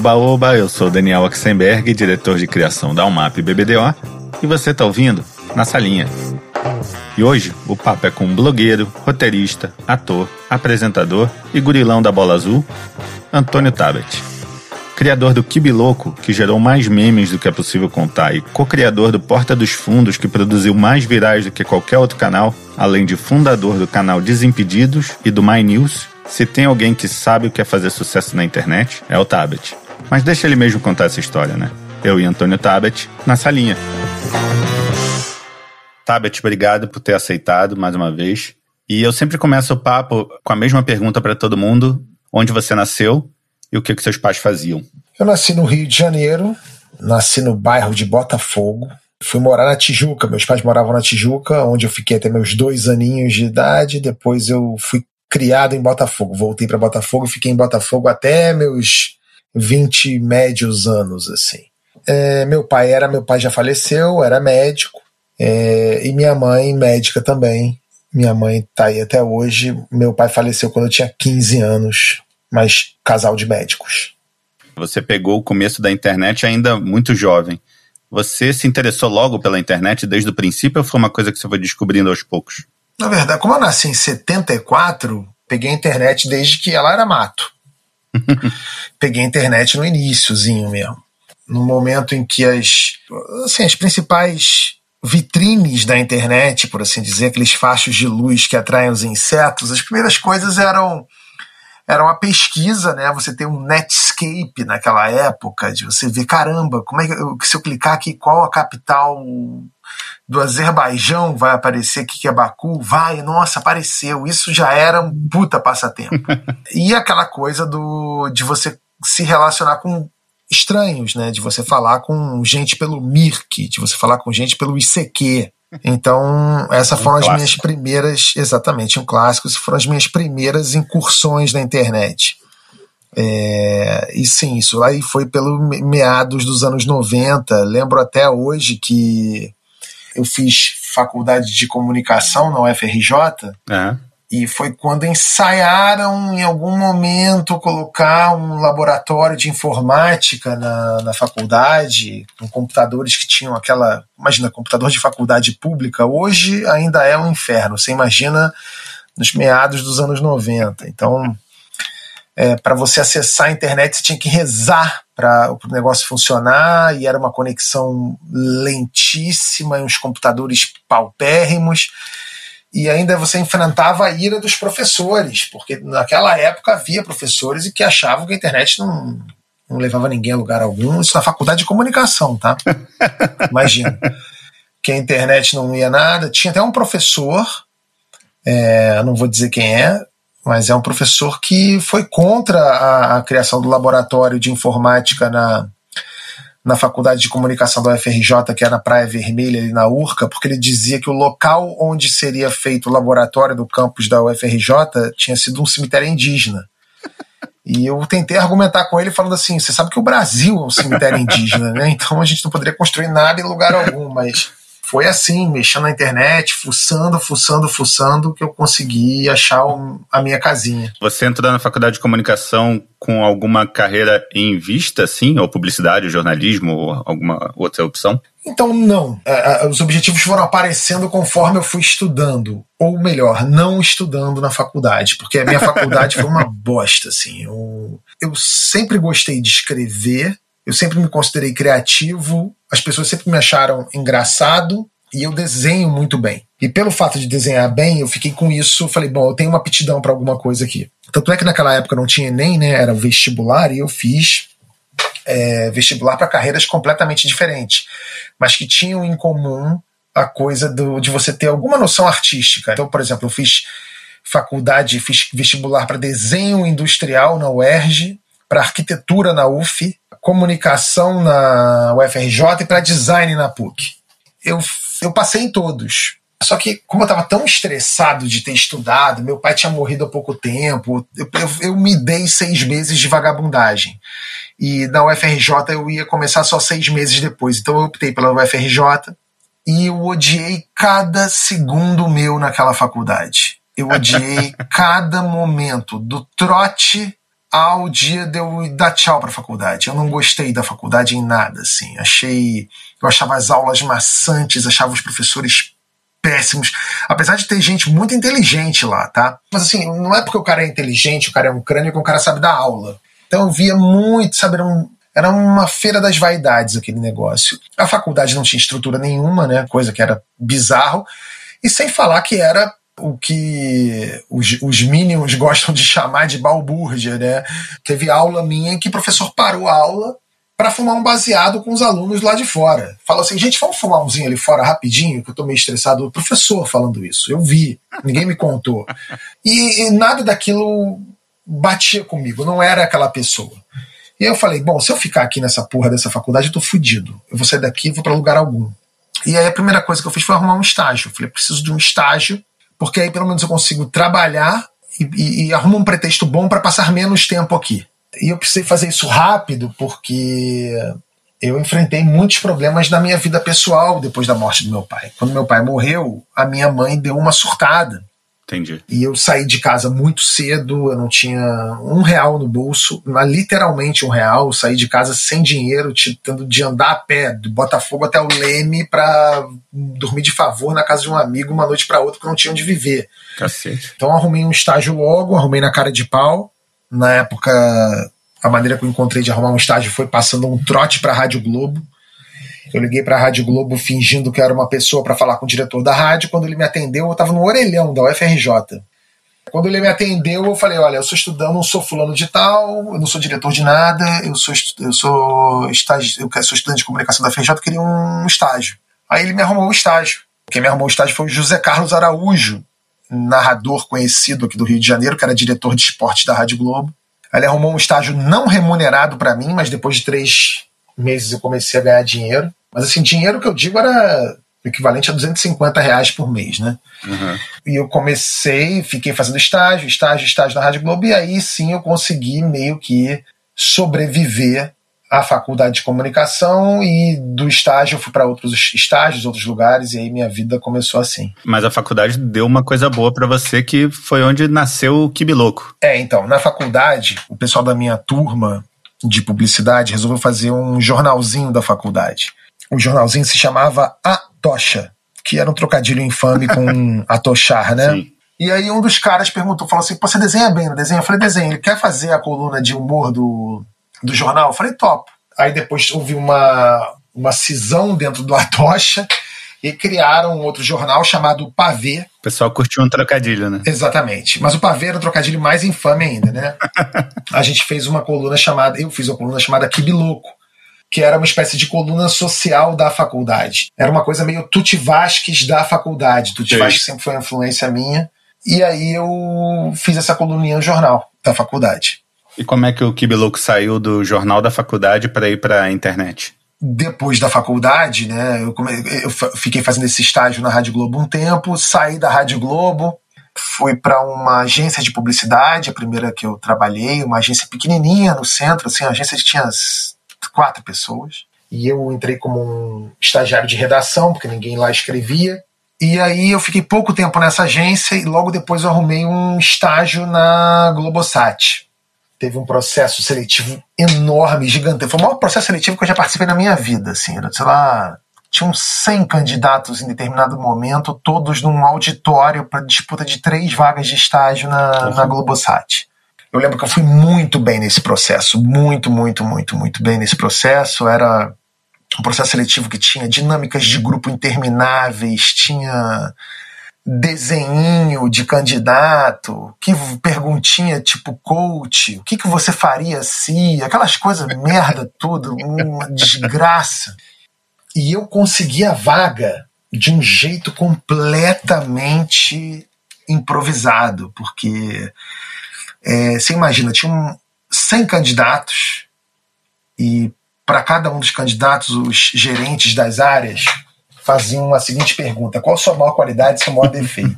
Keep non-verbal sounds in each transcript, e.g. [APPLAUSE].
Oba Oba, eu sou Daniel Oxenberg, diretor de criação da UMAP BBDO, e você está ouvindo Na Salinha. E hoje o papo é com um blogueiro, roteirista, ator, apresentador e gurilão da bola azul, Antônio Tabet. Criador do Kibiloco, que gerou mais memes do que é possível contar, e co-criador do Porta dos Fundos, que produziu mais virais do que qualquer outro canal, além de fundador do canal Desimpedidos e do My News, se tem alguém que sabe o que é fazer sucesso na internet, é o Tabet. Mas deixa ele mesmo contar essa história, né? Eu e Antônio Tabet, na salinha. Tabet, obrigado por ter aceitado mais uma vez. E eu sempre começo o papo com a mesma pergunta para todo mundo: onde você nasceu e o que, que seus pais faziam? Eu nasci no Rio de Janeiro, nasci no bairro de Botafogo. Fui morar na Tijuca, meus pais moravam na Tijuca, onde eu fiquei até meus dois aninhos de idade. Depois eu fui criado em Botafogo. Voltei para Botafogo e fiquei em Botafogo até meus 20 médios anos, assim. É, meu pai era, meu pai já faleceu, era médico, é, e minha mãe médica também. Minha mãe tá aí até hoje. Meu pai faleceu quando eu tinha 15 anos, mas casal de médicos. Você pegou o começo da internet ainda muito jovem. Você se interessou logo pela internet desde o princípio ou foi uma coisa que você foi descobrindo aos poucos? Na verdade, como eu nasci em 74, peguei a internet desde que ela era mato. [LAUGHS] peguei a internet no iníciozinho mesmo. No momento em que as, assim, as principais vitrines da internet, por assim dizer, aqueles fachos de luz que atraem os insetos, as primeiras coisas eram era uma pesquisa, né? Você tem um Netscape naquela época, de você ver, caramba, como é que se eu clicar aqui qual a capital do Azerbaijão vai aparecer aqui que é Baku, vai, nossa, apareceu. Isso já era um puta passatempo. [LAUGHS] e aquela coisa do de você se relacionar com estranhos, né? De você falar com gente pelo Mirk, de você falar com gente pelo ICQ. Então, essas um foram clássico. as minhas primeiras, exatamente, um clássico, essas foram as minhas primeiras incursões na internet. É, e sim, isso aí foi pelo meados dos anos 90. Lembro até hoje que eu fiz faculdade de comunicação na UFRJ. Uhum. E foi quando ensaiaram em algum momento colocar um laboratório de informática na, na faculdade, com computadores que tinham aquela. Imagina, computador de faculdade pública, hoje ainda é um inferno. Você imagina nos meados dos anos 90. Então, é, para você acessar a internet, você tinha que rezar para o negócio funcionar, e era uma conexão lentíssima, e uns computadores paupérrimos, e ainda você enfrentava a ira dos professores, porque naquela época havia professores que achavam que a internet não, não levava ninguém a lugar algum, isso na faculdade de comunicação, tá? [LAUGHS] Imagina. Que a internet não ia nada. Tinha até um professor, é, não vou dizer quem é, mas é um professor que foi contra a, a criação do laboratório de informática na, na Faculdade de Comunicação da UFRJ, que é na Praia Vermelha, ali na Urca, porque ele dizia que o local onde seria feito o laboratório do campus da UFRJ tinha sido um cemitério indígena. E eu tentei argumentar com ele falando assim: você sabe que o Brasil é um cemitério indígena, né? Então a gente não poderia construir nada em lugar algum, mas foi assim, mexendo na internet, fuçando, fuçando, fuçando, que eu consegui achar a minha casinha. Você entrou na faculdade de comunicação com alguma carreira em vista, sim? Ou publicidade, ou jornalismo, ou alguma outra opção? Então, não. É, é, os objetivos foram aparecendo conforme eu fui estudando. Ou melhor, não estudando na faculdade, porque a minha faculdade foi uma [LAUGHS] bosta, assim. Eu, eu sempre gostei de escrever, eu sempre me considerei criativo, as pessoas sempre me acharam engraçado e eu desenho muito bem. E pelo fato de desenhar bem, eu fiquei com isso, falei, bom, eu tenho uma aptidão para alguma coisa aqui. Tanto é que naquela época não tinha nem, né, era vestibular, e eu fiz é, vestibular para carreiras completamente diferentes, mas que tinham em comum a coisa do, de você ter alguma noção artística. Então, por exemplo, eu fiz faculdade, fiz vestibular para desenho industrial na UERJ, para arquitetura na UF, comunicação na UFRJ e para design na PUC. Eu, eu passei em todos. Só que, como eu estava tão estressado de ter estudado, meu pai tinha morrido há pouco tempo, eu, eu, eu, me dei seis meses de vagabundagem. E na UFRJ eu ia começar só seis meses depois. Então eu optei pela UFRJ e eu odiei cada segundo meu naquela faculdade. Eu odiei [LAUGHS] cada momento, do trote ao dia de eu dar tchau para a faculdade. Eu não gostei da faculdade em nada, assim. Achei, eu achava as aulas maçantes, achava os professores péssimos, apesar de ter gente muito inteligente lá, tá? Mas assim, não é porque o cara é inteligente, o cara é um crânio, que o cara sabe dar aula. Então eu via muito, sabe, era, um, era uma feira das vaidades aquele negócio. A faculdade não tinha estrutura nenhuma, né? Coisa que era bizarro. E sem falar que era o que os, os mínimos [LAUGHS] gostam de chamar de balbúrdia, né? Teve aula minha em que o professor parou a aula para fumar um baseado com os alunos lá de fora. Fala assim, gente, vamos fumar umzinho ali fora rapidinho, que eu tô meio estressado. O professor falando isso, eu vi, ninguém me contou. E, e nada daquilo batia comigo, não era aquela pessoa. E eu falei, bom, se eu ficar aqui nessa porra dessa faculdade, eu tô fudido. Eu vou sair daqui e vou para lugar algum. E aí a primeira coisa que eu fiz foi arrumar um estágio. Eu falei, preciso de um estágio porque aí pelo menos eu consigo trabalhar e, e, e arrumo um pretexto bom para passar menos tempo aqui. E eu precisei fazer isso rápido porque eu enfrentei muitos problemas na minha vida pessoal depois da morte do meu pai. Quando meu pai morreu, a minha mãe deu uma surtada. Entendi. E eu saí de casa muito cedo, eu não tinha um real no bolso, literalmente um real. Eu saí de casa sem dinheiro, tentando de andar a pé, do Botafogo até o Leme, para dormir de favor na casa de um amigo uma noite para outra, porque não tinha onde viver. Cacete. Então arrumei um estágio logo, arrumei na cara de pau. Na época, a maneira que eu encontrei de arrumar um estágio foi passando um trote para a Rádio Globo eu liguei para a Rádio Globo fingindo que era uma pessoa para falar com o diretor da rádio. Quando ele me atendeu, eu estava no orelhão da UFRJ. Quando ele me atendeu, eu falei: Olha, eu sou estudando, não sou fulano de tal, eu não sou diretor de nada, eu sou, eu sou, estágio, eu sou estudante de comunicação da UFRJ, eu queria um estágio. Aí ele me arrumou o estágio. Quem me arrumou o estágio foi o José Carlos Araújo, narrador conhecido aqui do Rio de Janeiro, que era diretor de esportes da Rádio Globo. Ele arrumou um estágio não remunerado para mim, mas depois de três meses eu comecei a ganhar dinheiro. Mas assim, dinheiro que eu digo era equivalente a 250 reais por mês, né? Uhum. E eu comecei, fiquei fazendo estágio, estágio, estágio na Rádio Globo, e aí sim eu consegui meio que sobreviver à faculdade de comunicação e do estágio eu fui para outros estágios, outros lugares, e aí minha vida começou assim. Mas a faculdade deu uma coisa boa para você que foi onde nasceu o Kibiloco. É, então, na faculdade, o pessoal da minha turma de publicidade resolveu fazer um jornalzinho da faculdade o jornalzinho se chamava A Tocha, que era um trocadilho infame com [LAUGHS] atochar, né? Sim. E aí um dos caras perguntou, falou assim, você desenha bem, não desenha? Eu falei, desenha. Ele quer fazer a coluna de humor do, do jornal? Eu falei, top. Aí depois houve uma, uma cisão dentro do Atocha e criaram um outro jornal chamado Pavê. O pessoal curtiu um trocadilho, né? Exatamente. Mas o Pavê era um trocadilho mais infame ainda, né? [LAUGHS] a gente fez uma coluna chamada, eu fiz uma coluna chamada Kibiloco, que era uma espécie de coluna social da faculdade. Era uma coisa meio Tuti Vasques da faculdade. Tuti Vasques sempre foi uma influência minha. E aí eu fiz essa coluninha no jornal da faculdade. E como é que o Kibiloco saiu do jornal da faculdade para ir para a internet? Depois da faculdade, né, eu, come... eu fiquei fazendo esse estágio na Rádio Globo um tempo, saí da Rádio Globo, fui para uma agência de publicidade, a primeira que eu trabalhei, uma agência pequenininha no centro, assim, a agência que tinha quatro pessoas. E eu entrei como um estagiário de redação, porque ninguém lá escrevia. E aí eu fiquei pouco tempo nessa agência e logo depois eu arrumei um estágio na Globosat. Teve um processo seletivo enorme, gigantesco. Foi o maior processo seletivo que eu já participei na minha vida. Assim, era, sei lá, tinham 100 candidatos em determinado momento, todos num auditório para disputa de três vagas de estágio na, uhum. na Globosat. Eu lembro que eu fui muito bem nesse processo, muito, muito, muito, muito bem nesse processo. Era um processo seletivo que tinha dinâmicas de grupo intermináveis, tinha desenho de candidato, que perguntinha tipo coach, o que, que você faria se, aquelas coisas [LAUGHS] merda tudo, uma desgraça. E eu consegui a vaga de um jeito completamente improvisado, porque é, você imagina, tinham 100 candidatos e para cada um dos candidatos, os gerentes das áreas faziam a seguinte pergunta: qual a sua maior qualidade e seu maior defeito?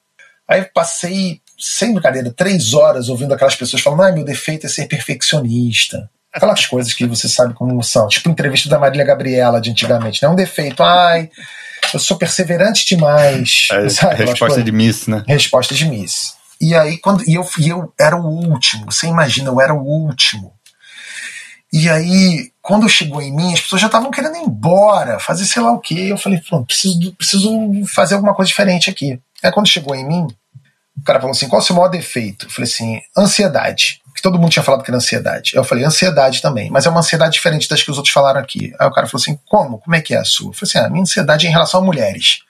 [LAUGHS] Aí passei, sem brincadeira, três horas ouvindo aquelas pessoas falando: ah, meu defeito é ser perfeccionista. Aquelas coisas que você sabe como são, tipo entrevista da Marília Gabriela de antigamente, não é um defeito, ai, eu sou perseverante demais. É, [LAUGHS] resposta de Miss, né? Resposta de Miss. E aí, quando e eu, e eu era o último, você imagina, eu era o último. E aí, quando chegou em mim, as pessoas já estavam querendo ir embora, fazer sei lá o quê. Eu falei, preciso, preciso fazer alguma coisa diferente aqui. Aí quando chegou em mim, o cara falou assim: qual é o seu maior defeito? Eu falei assim: ansiedade. Que todo mundo tinha falado que era ansiedade. Eu falei, ansiedade também, mas é uma ansiedade diferente das que os outros falaram aqui. Aí o cara falou assim: como? Como é que é a sua? Eu falei assim: ah, a minha ansiedade é em relação a mulheres.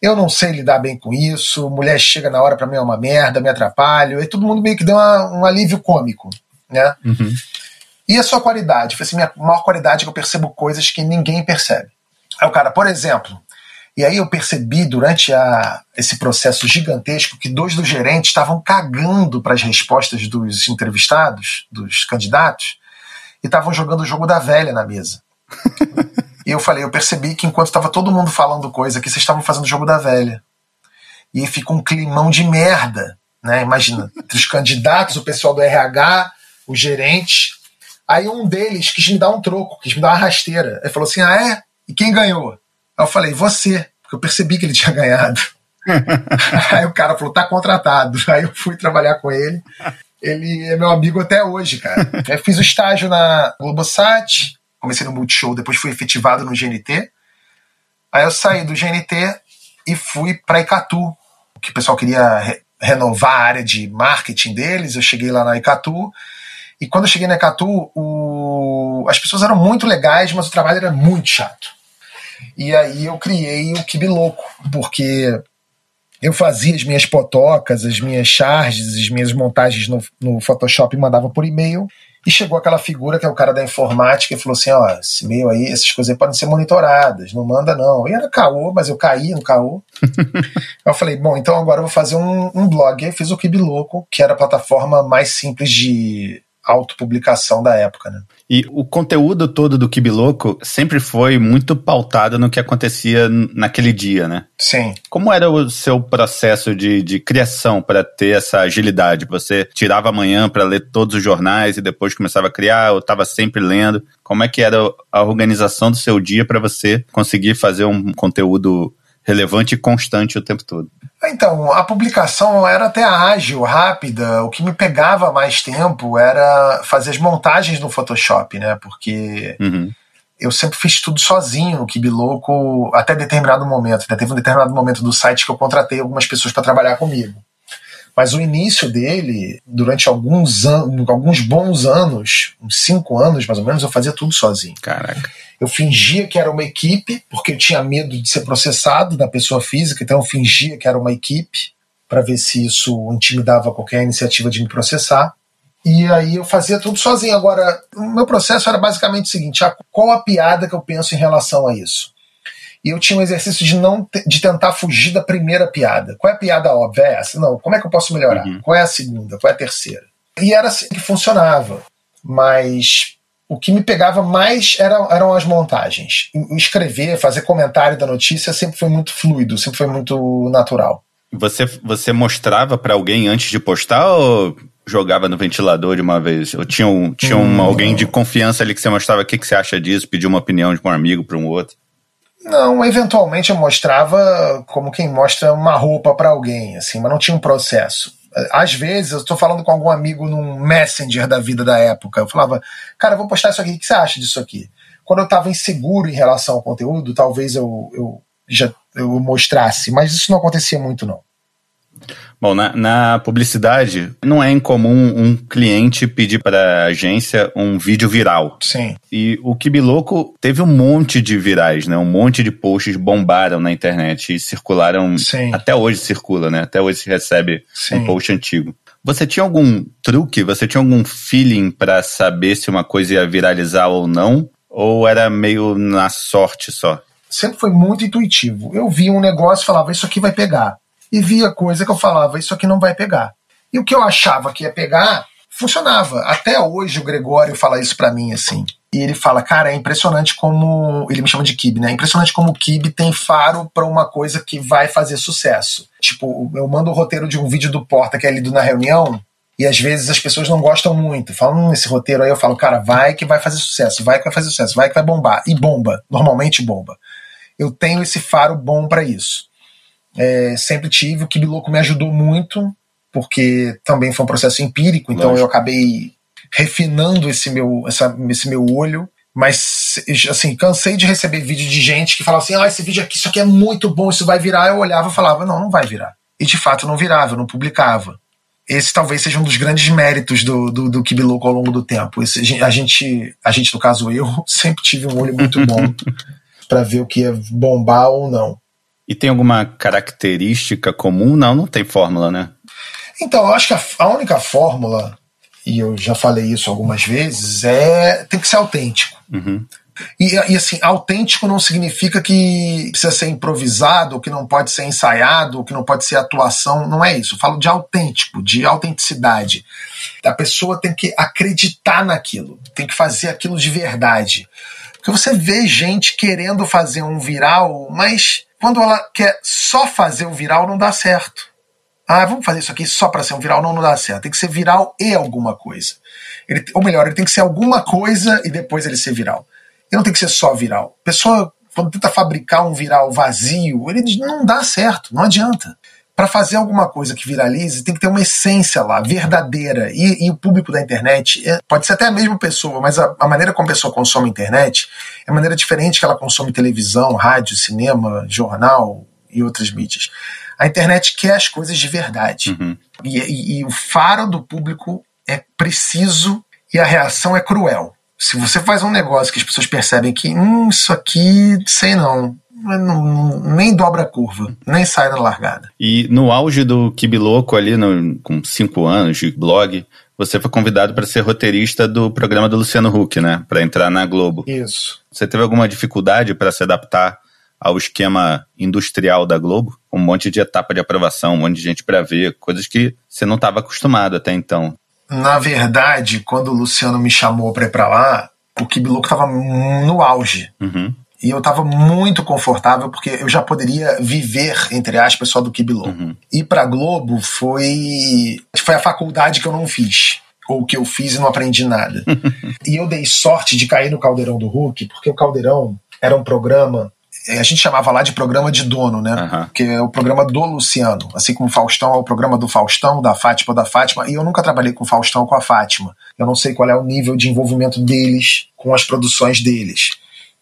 Eu não sei lidar bem com isso, mulher chega na hora para mim é uma merda, me atrapalho, e todo mundo meio que deu uma, um alívio cômico, né? Uhum. E a sua qualidade? Falei assim, minha maior qualidade é que eu percebo coisas que ninguém percebe. Aí o cara, por exemplo, e aí eu percebi durante a, esse processo gigantesco que dois dos gerentes estavam cagando para as respostas dos entrevistados, dos candidatos, e estavam jogando o jogo da velha na mesa. [LAUGHS] e eu falei, eu percebi que enquanto estava todo mundo falando coisa, que vocês estavam fazendo o jogo da velha. E fica um climão de merda, né? Imagina, entre os candidatos, o pessoal do RH, o gerente. Aí um deles quis me dar um troco, quis me dar uma rasteira. Ele falou assim: ah, é? E quem ganhou? Aí eu falei, você, porque eu percebi que ele tinha ganhado. [LAUGHS] Aí o cara falou, tá contratado. Aí eu fui trabalhar com ele. Ele é meu amigo até hoje, cara. Eu fiz o estágio na Globosat, comecei no Multishow, depois fui efetivado no GNT. Aí eu saí do GNT e fui para Icatu, que o pessoal queria re renovar a área de marketing deles. Eu cheguei lá na Icatu. E quando eu cheguei na Icatu, o... as pessoas eram muito legais, mas o trabalho era muito chato. E aí eu criei o Kibi Louco, porque eu fazia as minhas potocas, as minhas charges, as minhas montagens no, no Photoshop e mandava por e-mail. E chegou aquela figura que é o cara da informática e falou assim: ó, esse e-mail aí, essas coisas aí podem ser monitoradas, não manda não. E era caô, mas eu caí no caô. [LAUGHS] eu falei: bom, então agora eu vou fazer um, um blog. Aí fiz o Kibi Louco, que era a plataforma mais simples de autopublicação da época, né? E o conteúdo todo do Kibiloco sempre foi muito pautado no que acontecia naquele dia, né? Sim. Como era o seu processo de, de criação para ter essa agilidade? Você tirava amanhã para ler todos os jornais e depois começava a criar, ou estava sempre lendo? Como é que era a organização do seu dia para você conseguir fazer um conteúdo relevante e constante o tempo todo. Então, a publicação era até ágil, rápida. O que me pegava mais tempo era fazer as montagens no Photoshop, né? Porque uhum. eu sempre fiz tudo sozinho no Kibiloco até determinado momento. Né? Teve um determinado momento do site que eu contratei algumas pessoas para trabalhar comigo. Mas o início dele, durante alguns anos, alguns bons anos, uns cinco anos mais ou menos, eu fazia tudo sozinho. Caraca. Eu fingia que era uma equipe, porque eu tinha medo de ser processado da pessoa física, então eu fingia que era uma equipe, para ver se isso intimidava qualquer iniciativa de me processar. E aí eu fazia tudo sozinho. Agora, o meu processo era basicamente o seguinte: ah, qual a piada que eu penso em relação a isso? e eu tinha um exercício de não de tentar fugir da primeira piada. Qual é a piada óbvia? É essa? Não, como é que eu posso melhorar? Uhum. Qual é a segunda? Qual é a terceira? E era assim que funcionava. Mas o que me pegava mais eram, eram as montagens. Escrever, fazer comentário da notícia sempre foi muito fluido, sempre foi muito natural. Você, você mostrava para alguém antes de postar ou jogava no ventilador de uma vez? Ou tinha, um, tinha um, hum. alguém de confiança ali que você mostrava o que, que você acha disso, pedir uma opinião de um amigo para um outro? Não, eventualmente eu mostrava como quem mostra uma roupa para alguém, assim, mas não tinha um processo. Às vezes eu estou falando com algum amigo num messenger da vida da época, eu falava, cara, eu vou postar isso aqui, o que você acha disso aqui? Quando eu estava inseguro em relação ao conteúdo, talvez eu, eu já eu mostrasse, mas isso não acontecia muito não. Bom, na, na, publicidade, não é incomum um cliente pedir para a agência um vídeo viral. Sim. E o Kibiloco teve um monte de virais, né? Um monte de posts bombaram na internet e circularam. Sim. Até hoje circula, né? Até hoje se recebe Sim. um post antigo. Você tinha algum truque? Você tinha algum feeling para saber se uma coisa ia viralizar ou não? Ou era meio na sorte só? Sempre foi muito intuitivo. Eu via um negócio e falava, isso aqui vai pegar e via coisa que eu falava, isso aqui não vai pegar. E o que eu achava que ia pegar, funcionava. Até hoje o Gregório fala isso para mim, assim. E ele fala, cara, é impressionante como. Ele me chama de Kib, né? É impressionante como o Kib tem faro para uma coisa que vai fazer sucesso. Tipo, eu mando o roteiro de um vídeo do Porta que é lido na reunião, e às vezes as pessoas não gostam muito. Falam, hum, esse roteiro aí, eu falo, cara, vai que vai fazer sucesso, vai que vai fazer sucesso, vai que vai bombar. E bomba, normalmente bomba. Eu tenho esse faro bom para isso é, sempre tive. O Kibiloco me ajudou muito porque também foi um processo empírico, então eu acabei refinando esse meu, essa, esse meu olho. Mas, assim, cansei de receber vídeo de gente que falava assim: ah, esse vídeo aqui, isso aqui é muito bom, isso vai virar. Eu olhava e falava: não, não vai virar. E de fato não virava, eu não publicava. Esse talvez seja um dos grandes méritos do, do, do Kibiloco ao longo do tempo. Esse, a, gente, a gente, no caso eu, [LAUGHS] sempre tive um olho muito bom [LAUGHS] para ver o que ia bombar ou não. E tem alguma característica comum? Não, não tem fórmula, né? Então, eu acho que a, a única fórmula e eu já falei isso algumas vezes, é tem que ser autêntico. Uhum. E, e, assim, autêntico não significa que precisa ser improvisado, que não pode ser ensaiado, que não pode ser atuação. Não é isso. Eu falo de autêntico, de autenticidade. A pessoa tem que acreditar naquilo, tem que fazer aquilo de verdade. Porque você vê gente querendo fazer um viral, mas quando ela quer só fazer o viral, não dá certo. Ah, vamos fazer isso aqui só para ser um viral. Não, não dá certo. Tem que ser viral e alguma coisa. Ele, ou melhor, ele tem que ser alguma coisa e depois ele ser viral. Ele não tem que ser só viral. A pessoa, quando tenta fabricar um viral vazio, ele não dá certo, não adianta. Para fazer alguma coisa que viralize, tem que ter uma essência lá, verdadeira. E, e o público da internet, é, pode ser até a mesma pessoa, mas a, a maneira como a pessoa consome internet é maneira diferente que ela consome televisão, rádio, cinema, jornal e outras mídias. A internet quer as coisas de verdade. Uhum. E, e, e o faro do público é preciso e a reação é cruel. Se você faz um negócio que as pessoas percebem que, hum, isso aqui, sei não, não, nem dobra a curva, nem sai na largada. E no auge do Kibiloco ali, no, com cinco anos de blog, você foi convidado para ser roteirista do programa do Luciano Huck, né? Para entrar na Globo. Isso. Você teve alguma dificuldade para se adaptar ao esquema industrial da Globo, um monte de etapa de aprovação, um monte de gente para ver, coisas que você não estava acostumado até então. Na verdade, quando o Luciano me chamou para ir para lá, o Kibiloco estava no auge. Uhum. E eu estava muito confortável porque eu já poderia viver, entre aspas, só do Kibiloco. Uhum. Ir para Globo foi foi a faculdade que eu não fiz ou que eu fiz e não aprendi nada. [LAUGHS] e eu dei sorte de cair no Caldeirão do Hulk, porque o Caldeirão era um programa é, a gente chamava lá de programa de dono, né? Uhum. Que é o programa do Luciano. Assim como o Faustão é o programa do Faustão, da Fátima da Fátima. E eu nunca trabalhei com o Faustão com a Fátima. Eu não sei qual é o nível de envolvimento deles com as produções deles.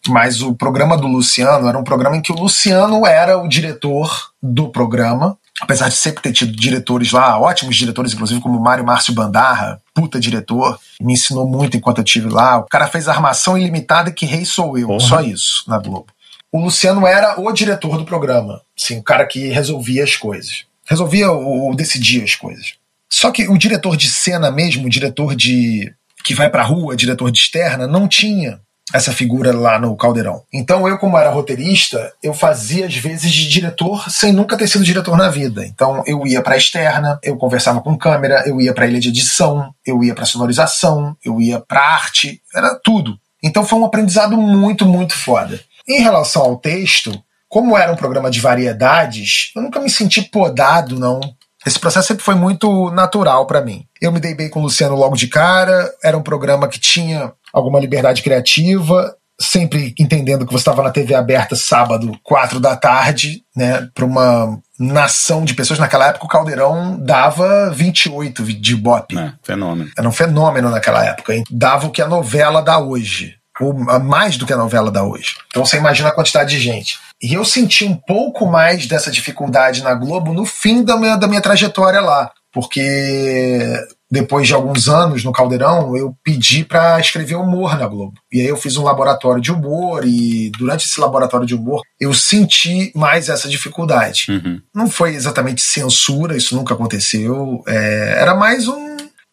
Mas o programa do Luciano era um programa em que o Luciano era o diretor do programa. Apesar de sempre ter tido diretores lá, ótimos diretores, inclusive como Mário Márcio Bandarra, puta diretor, me ensinou muito enquanto eu estive lá. O cara fez Armação Ilimitada que Rei Sou Eu, uhum. só isso, na Globo o Luciano era o diretor do programa, assim, o cara que resolvia as coisas. Resolvia ou decidia as coisas. Só que o diretor de cena mesmo, o diretor de que vai pra rua, diretor de externa, não tinha essa figura lá no Caldeirão. Então eu, como era roteirista, eu fazia às vezes de diretor sem nunca ter sido diretor na vida. Então eu ia para externa, eu conversava com câmera, eu ia para ilha de edição, eu ia para sonorização, eu ia para arte, era tudo. Então foi um aprendizado muito, muito foda. Em relação ao texto, como era um programa de variedades, eu nunca me senti podado, não. Esse processo sempre foi muito natural para mim. Eu me dei bem com o Luciano logo de cara, era um programa que tinha alguma liberdade criativa, sempre entendendo que você estava na TV aberta sábado, quatro da tarde, né, para uma nação de pessoas. Naquela época o Caldeirão dava 28 de Ibope. É, fenômeno. Era um fenômeno naquela época. Hein? Dava o que a novela dá hoje ou mais do que a novela da hoje. Então você imagina a quantidade de gente. E eu senti um pouco mais dessa dificuldade na Globo no fim da minha, da minha trajetória lá, porque depois de alguns anos no Caldeirão, eu pedi para escrever humor na Globo. E aí eu fiz um laboratório de humor e durante esse laboratório de humor eu senti mais essa dificuldade. Uhum. Não foi exatamente censura, isso nunca aconteceu. É, era mais um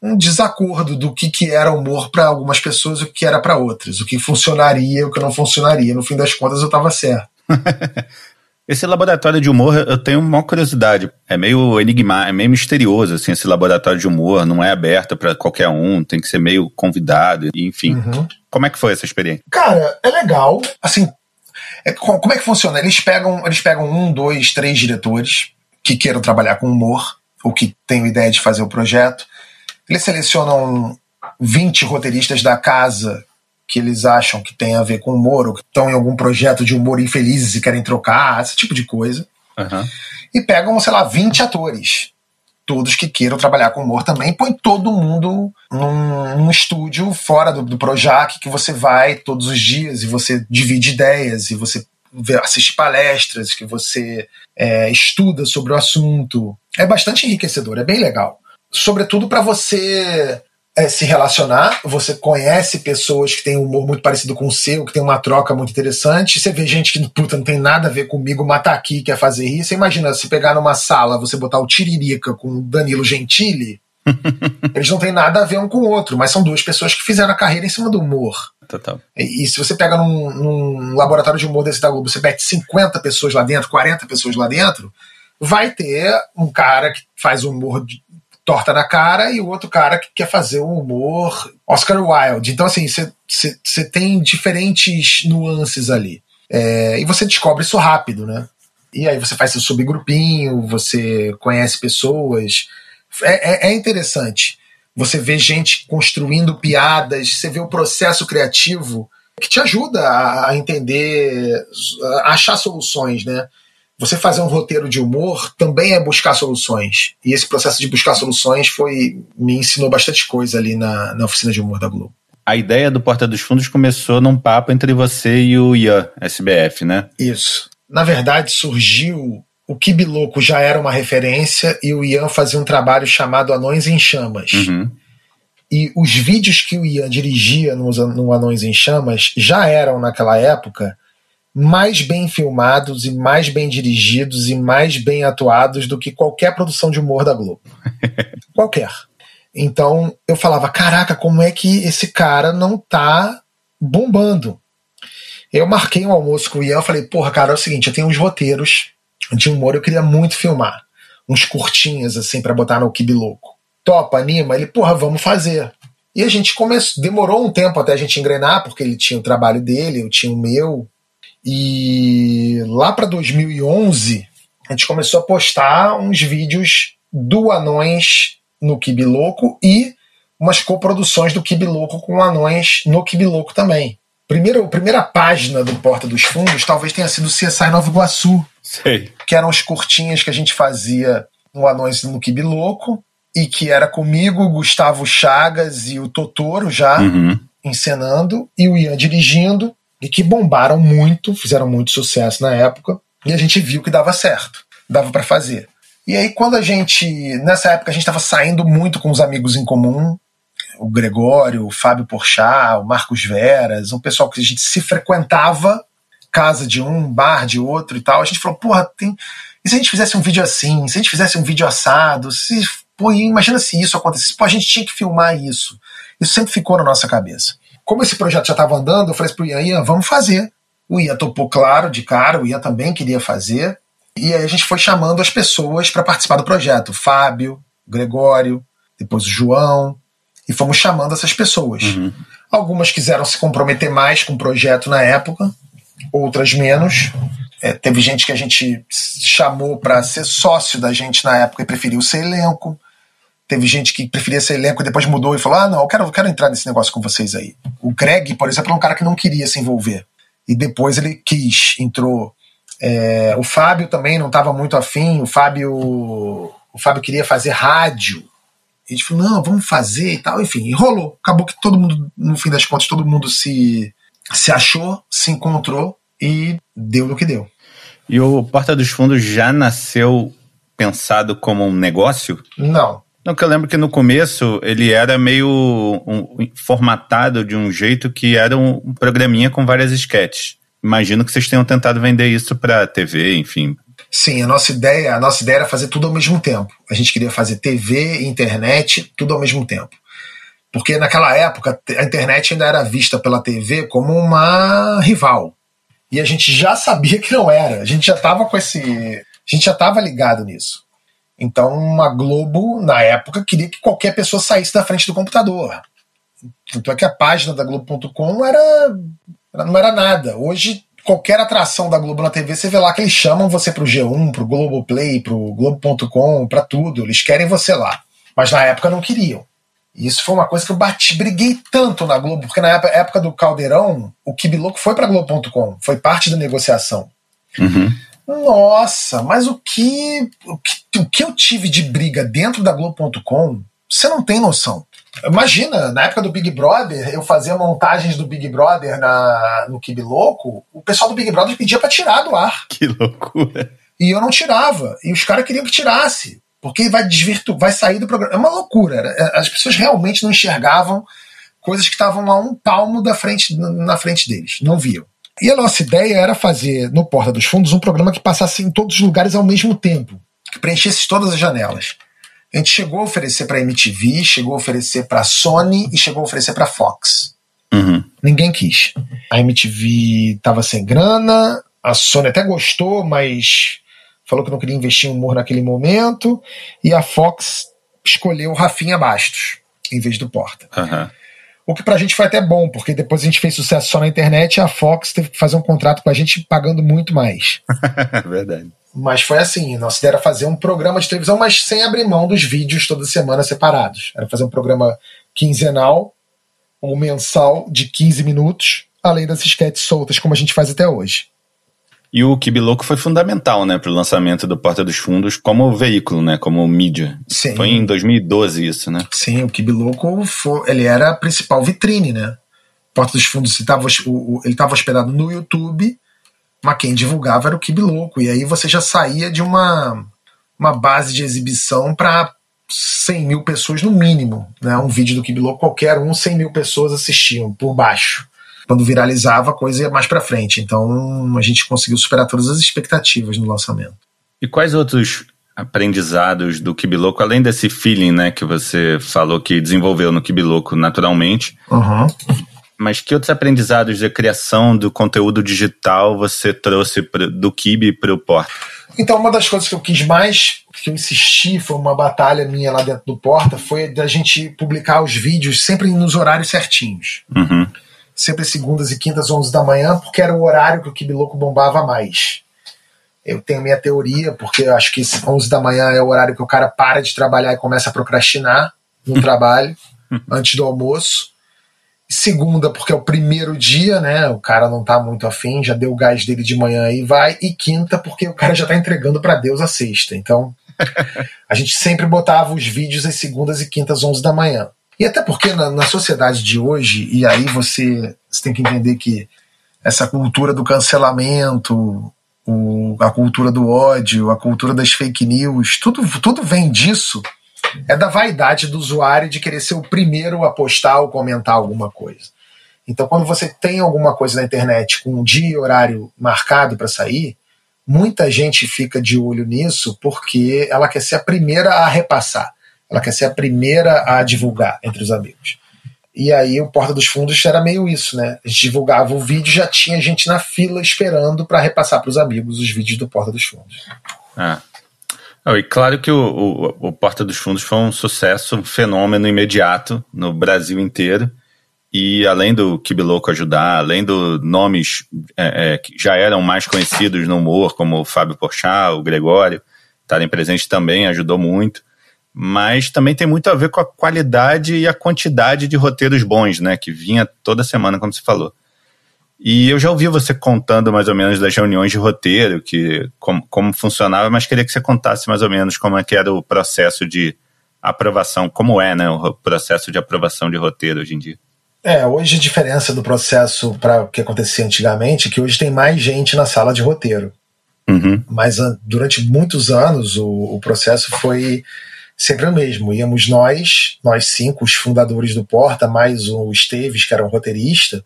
um desacordo do que, que era humor para algumas pessoas e o que era para outras, o que funcionaria e o que não funcionaria. No fim das contas, eu estava certo. [LAUGHS] Esse laboratório de humor, eu tenho uma curiosidade. É meio enigmático, é meio misterioso, assim, esse laboratório de humor. Não é aberto para qualquer um, tem que ser meio convidado, enfim. Uhum. Como é que foi essa experiência? Cara, é legal. Assim, é, como é que funciona? Eles pegam, eles pegam um, dois, três diretores que queiram trabalhar com humor, ou que tenham ideia de fazer o projeto. Eles selecionam 20 roteiristas da casa que eles acham que tem a ver com humor, ou que estão em algum projeto de humor infelizes e querem trocar, esse tipo de coisa. Uhum. E pegam, sei lá, 20 atores. todos que queiram trabalhar com humor também, põe todo mundo num, num estúdio fora do, do Projac, que você vai todos os dias e você divide ideias e você assiste palestras, que você é, estuda sobre o assunto. É bastante enriquecedor, é bem legal. Sobretudo para você é, se relacionar, você conhece pessoas que têm um humor muito parecido com o seu, que tem uma troca muito interessante. Você vê gente que, puta, não tem nada a ver comigo, mata aqui, quer fazer rir. Você imagina se pegar numa sala, você botar o Tiririca com o Danilo Gentili. [LAUGHS] eles não têm nada a ver um com o outro, mas são duas pessoas que fizeram a carreira em cima do humor. Total. E, e se você pega num, num, laboratório de humor desse da Globo, você mete 50 pessoas lá dentro, 40 pessoas lá dentro, vai ter um cara que faz humor de, torta na cara e o outro cara que quer fazer um humor Oscar Wilde. Então, assim, você tem diferentes nuances ali. É, e você descobre isso rápido, né? E aí você faz seu subgrupinho, você conhece pessoas. É, é, é interessante. Você vê gente construindo piadas, você vê o processo criativo que te ajuda a entender, a achar soluções, né? Você fazer um roteiro de humor também é buscar soluções. E esse processo de buscar soluções foi me ensinou bastante coisa ali na, na oficina de humor da Globo. A ideia do Porta dos Fundos começou num papo entre você e o Ian, SBF, né? Isso. Na verdade, surgiu. O Kibiloco já era uma referência e o Ian fazia um trabalho chamado Anões em Chamas. Uhum. E os vídeos que o Ian dirigia no, no Anões em Chamas já eram, naquela época, mais bem filmados e mais bem dirigidos e mais bem atuados do que qualquer produção de humor da Globo. [LAUGHS] qualquer. Então eu falava: caraca, como é que esse cara não tá bombando? Eu marquei um almoço com o Ian e falei: porra, cara, é o seguinte, eu tenho uns roteiros de humor, eu queria muito filmar. Uns curtinhas, assim, para botar no Kibi Louco. Topa, anima? Ele, porra, vamos fazer. E a gente começou, demorou um tempo até a gente engrenar, porque ele tinha o trabalho dele, eu tinha o meu, e lá para 2011, a gente começou a postar uns vídeos do Anões no Kibiloco e umas coproduções do Kibiloco com Anões no Kibiloco também. Primeiro, a primeira página do Porta dos Fundos talvez tenha sido o CSI Nova Iguaçu. Sei. Que eram as curtinhas que a gente fazia no Anões no Kibiloco e que era comigo, Gustavo Chagas e o Totoro já uhum. encenando e o Ian dirigindo e que bombaram muito, fizeram muito sucesso na época, e a gente viu que dava certo, dava para fazer. E aí, quando a gente, nessa época, a gente estava saindo muito com os amigos em comum, o Gregório, o Fábio Porchat, o Marcos Veras, um pessoal que a gente se frequentava, casa de um, bar de outro e tal. A gente falou, porra, tem. E se a gente fizesse um vídeo assim? Se a gente fizesse um vídeo assado? Se, pô, imagina se isso acontecesse. Pô, a gente tinha que filmar isso. Isso sempre ficou na nossa cabeça como esse projeto já estava andando, eu falei para o Ian, Ian, vamos fazer. O Ian topou claro, de cara, o Ian também queria fazer. E aí a gente foi chamando as pessoas para participar do projeto. Fábio, o Gregório, depois o João. E fomos chamando essas pessoas. Uhum. Algumas quiseram se comprometer mais com o projeto na época, outras menos. É, teve gente que a gente chamou para ser sócio da gente na época e preferiu ser elenco. Teve gente que preferia ser elenco e depois mudou e falou: ah, não, eu quero, eu quero entrar nesse negócio com vocês aí. O Greg, por exemplo, é um cara que não queria se envolver. E depois ele quis, entrou. É, o Fábio também não estava muito afim. O Fábio, o Fábio queria fazer rádio. E a gente falou: não, vamos fazer e tal. Enfim, rolou. Acabou que todo mundo, no fim das contas, todo mundo se, se achou, se encontrou e deu no que deu. E o Porta dos Fundos já nasceu pensado como um negócio? Não. Não, que eu lembro que no começo ele era meio um, formatado de um jeito que era um, programinha com várias sketches. Imagino que vocês tenham tentado vender isso para TV, enfim. Sim, a nossa ideia, a nossa ideia era fazer tudo ao mesmo tempo. A gente queria fazer TV, internet, tudo ao mesmo tempo. Porque naquela época a internet ainda era vista pela TV como uma rival. E a gente já sabia que não era. A gente já estava com esse, a gente já estava ligado nisso. Então, a Globo, na época, queria que qualquer pessoa saísse da frente do computador. Tanto é que a página da Globo.com era, não era nada. Hoje, qualquer atração da Globo na TV, você vê lá que eles chamam você pro G1, pro Globoplay, pro Globo.com, para tudo. Eles querem você lá. Mas na época não queriam. E isso foi uma coisa que eu bati, briguei tanto na Globo, porque na época do Caldeirão, o Kibiloco foi pra Globo.com, foi parte da negociação. Uhum. Nossa, mas o que, o que, o que eu tive de briga dentro da Globo.com, você não tem noção. Imagina, na época do Big Brother, eu fazia montagens do Big Brother na, no Kibi Louco, o pessoal do Big Brother pedia para tirar do ar. [LAUGHS] Que loucura. E eu não tirava. E os caras queriam que tirasse. Porque vai desvirtu vai sair do programa. É uma loucura. As pessoas realmente não enxergavam coisas que estavam a um palmo da frente, na frente deles. Não viam. E a nossa ideia era fazer no Porta dos Fundos um programa que passasse em todos os lugares ao mesmo tempo, que preenchesse todas as janelas. A gente chegou a oferecer para MTV, chegou a oferecer para Sony e chegou a oferecer para Fox. Uhum. Ninguém quis. A MTV estava sem grana, a Sony até gostou, mas falou que não queria investir em humor naquele momento, e a Fox escolheu o Rafinha Bastos em vez do Porta. Uhum. O que pra gente foi até bom, porque depois a gente fez sucesso só na internet e a Fox teve que fazer um contrato com a gente pagando muito mais. [LAUGHS] Verdade. Mas foi assim, nossa ideia era fazer um programa de televisão, mas sem abrir mão dos vídeos toda semana separados. Era fazer um programa quinzenal ou mensal de 15 minutos, além das sketches soltas, como a gente faz até hoje. E o Kibiloco foi fundamental, né, para o lançamento do Porta dos Fundos como veículo, né, como mídia. Sim. Foi em 2012 isso, né? Sim, o Kibiloco foi, ele era a principal vitrine, né? Porta dos Fundos ele estava hospedado no YouTube, mas quem divulgava era o Kibiloco. E aí você já saía de uma, uma base de exibição para 100 mil pessoas no mínimo. Né? Um vídeo do Kibiloco, qualquer um, 100 mil pessoas assistiam por baixo quando viralizava, a coisa ia mais para frente. Então a gente conseguiu superar todas as expectativas no lançamento. E quais outros aprendizados do Kibiloco, além desse feeling, né, que você falou que desenvolveu no Kibiloco naturalmente? Uhum. Mas que outros aprendizados de criação do conteúdo digital você trouxe pra, do Kibi para o Porta? Então, uma das coisas que eu quis mais, que eu insisti, foi uma batalha minha lá dentro do Porta, foi da gente publicar os vídeos sempre nos horários certinhos. Uhum sempre segundas e quintas, 11 da manhã, porque era o horário que o Kibiloco bombava mais. Eu tenho minha teoria, porque eu acho que 11 da manhã é o horário que o cara para de trabalhar e começa a procrastinar no [LAUGHS] trabalho, antes do almoço. Segunda, porque é o primeiro dia, né? O cara não tá muito afim, já deu o gás dele de manhã e vai. E quinta, porque o cara já tá entregando para Deus a sexta. Então, [LAUGHS] a gente sempre botava os vídeos às segundas e quintas, 11 da manhã. E até porque na, na sociedade de hoje, e aí você, você tem que entender que essa cultura do cancelamento, o, a cultura do ódio, a cultura das fake news, tudo, tudo vem disso. É da vaidade do usuário de querer ser o primeiro a postar ou comentar alguma coisa. Então, quando você tem alguma coisa na internet com um dia e horário marcado para sair, muita gente fica de olho nisso porque ela quer ser a primeira a repassar. Ela quer ser a primeira a divulgar entre os amigos. E aí o Porta dos Fundos era meio isso, né? A gente divulgava o vídeo já tinha gente na fila esperando para repassar para os amigos os vídeos do Porta dos Fundos. Ah. E claro que o, o, o, Porta dos Fundos foi um sucesso, um fenômeno imediato no Brasil inteiro. E além do Kibiloco ajudar, além dos nomes é, é, que já eram mais conhecidos no humor, como o Fábio Porchat, o Gregório, estarem presentes também ajudou muito mas também tem muito a ver com a qualidade e a quantidade de roteiros bons, né? Que vinha toda semana, como você falou. E eu já ouvi você contando mais ou menos das reuniões de roteiro, que como, como funcionava, mas queria que você contasse mais ou menos como é que era o processo de aprovação, como é, né, o processo de aprovação de roteiro hoje em dia. É, hoje a diferença do processo para o que acontecia antigamente é que hoje tem mais gente na sala de roteiro. Uhum. Mas durante muitos anos o, o processo foi sempre o mesmo. Íamos nós, nós cinco, os fundadores do Porta, mais o Esteves, que era um roteirista,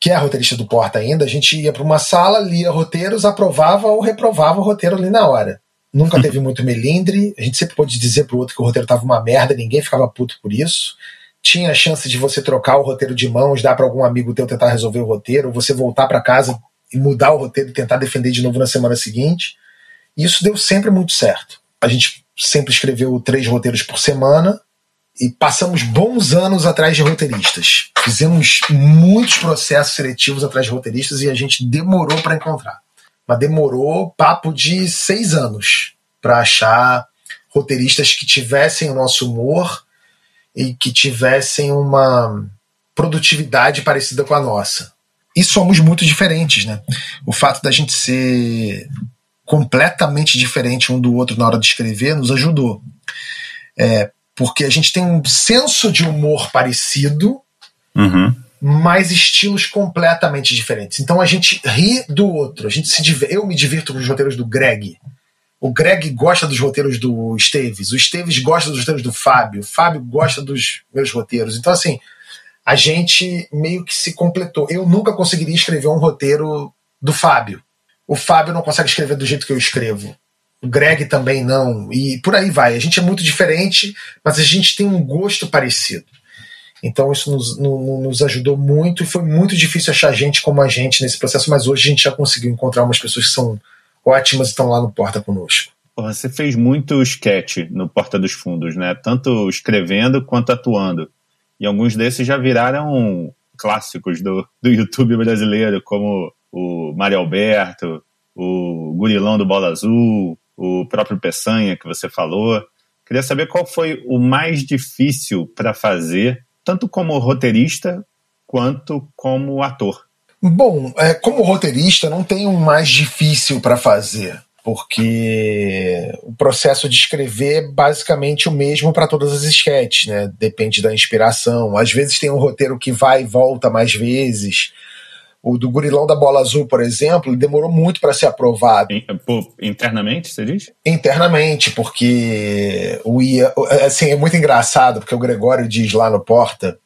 que é roteirista do Porta ainda, a gente ia para uma sala, lia roteiros, aprovava ou reprovava o roteiro ali na hora. Nunca [LAUGHS] teve muito melindre, a gente sempre pôde dizer pro outro que o roteiro tava uma merda, ninguém ficava puto por isso. Tinha a chance de você trocar o roteiro de mãos, dar para algum amigo teu tentar resolver o roteiro, ou você voltar para casa e mudar o roteiro e tentar defender de novo na semana seguinte. E isso deu sempre muito certo. A gente sempre escreveu três roteiros por semana e passamos bons anos atrás de roteiristas. Fizemos muitos processos seletivos atrás de roteiristas e a gente demorou para encontrar. Mas demorou papo de seis anos para achar roteiristas que tivessem o nosso humor e que tivessem uma produtividade parecida com a nossa. E somos muito diferentes, né? O fato da gente ser completamente diferente um do outro na hora de escrever nos ajudou. É, porque a gente tem um senso de humor parecido, uhum. mas estilos completamente diferentes. Então a gente ri do outro, a gente se eu me divirto com os roteiros do Greg. O Greg gosta dos roteiros do Esteves, o Esteves gosta dos roteiros do Fábio, o Fábio gosta dos meus roteiros. Então, assim, a gente meio que se completou. Eu nunca conseguiria escrever um roteiro do Fábio. O Fábio não consegue escrever do jeito que eu escrevo. O Greg também não. E por aí vai. A gente é muito diferente, mas a gente tem um gosto parecido. Então isso nos, no, nos ajudou muito e foi muito difícil achar gente como a gente nesse processo, mas hoje a gente já conseguiu encontrar umas pessoas que são ótimas e estão lá no Porta conosco. Você fez muito sketch no Porta dos Fundos, né? Tanto escrevendo quanto atuando. E alguns desses já viraram clássicos do, do YouTube brasileiro, como o Mário Alberto, o Gurilão do Bola Azul, o próprio Peçanha que você falou. Queria saber qual foi o mais difícil para fazer, tanto como roteirista quanto como ator. Bom, é, como roteirista, não tem um mais difícil para fazer porque o processo de escrever é basicamente o mesmo para todas as sketches, né? Depende da inspiração. Às vezes tem um roteiro que vai e volta mais vezes. O do Gurilão da Bola Azul, por exemplo, demorou muito para ser aprovado. Internamente, você diz? Internamente, porque o ia, assim, é muito engraçado, porque o Gregório diz lá no Porta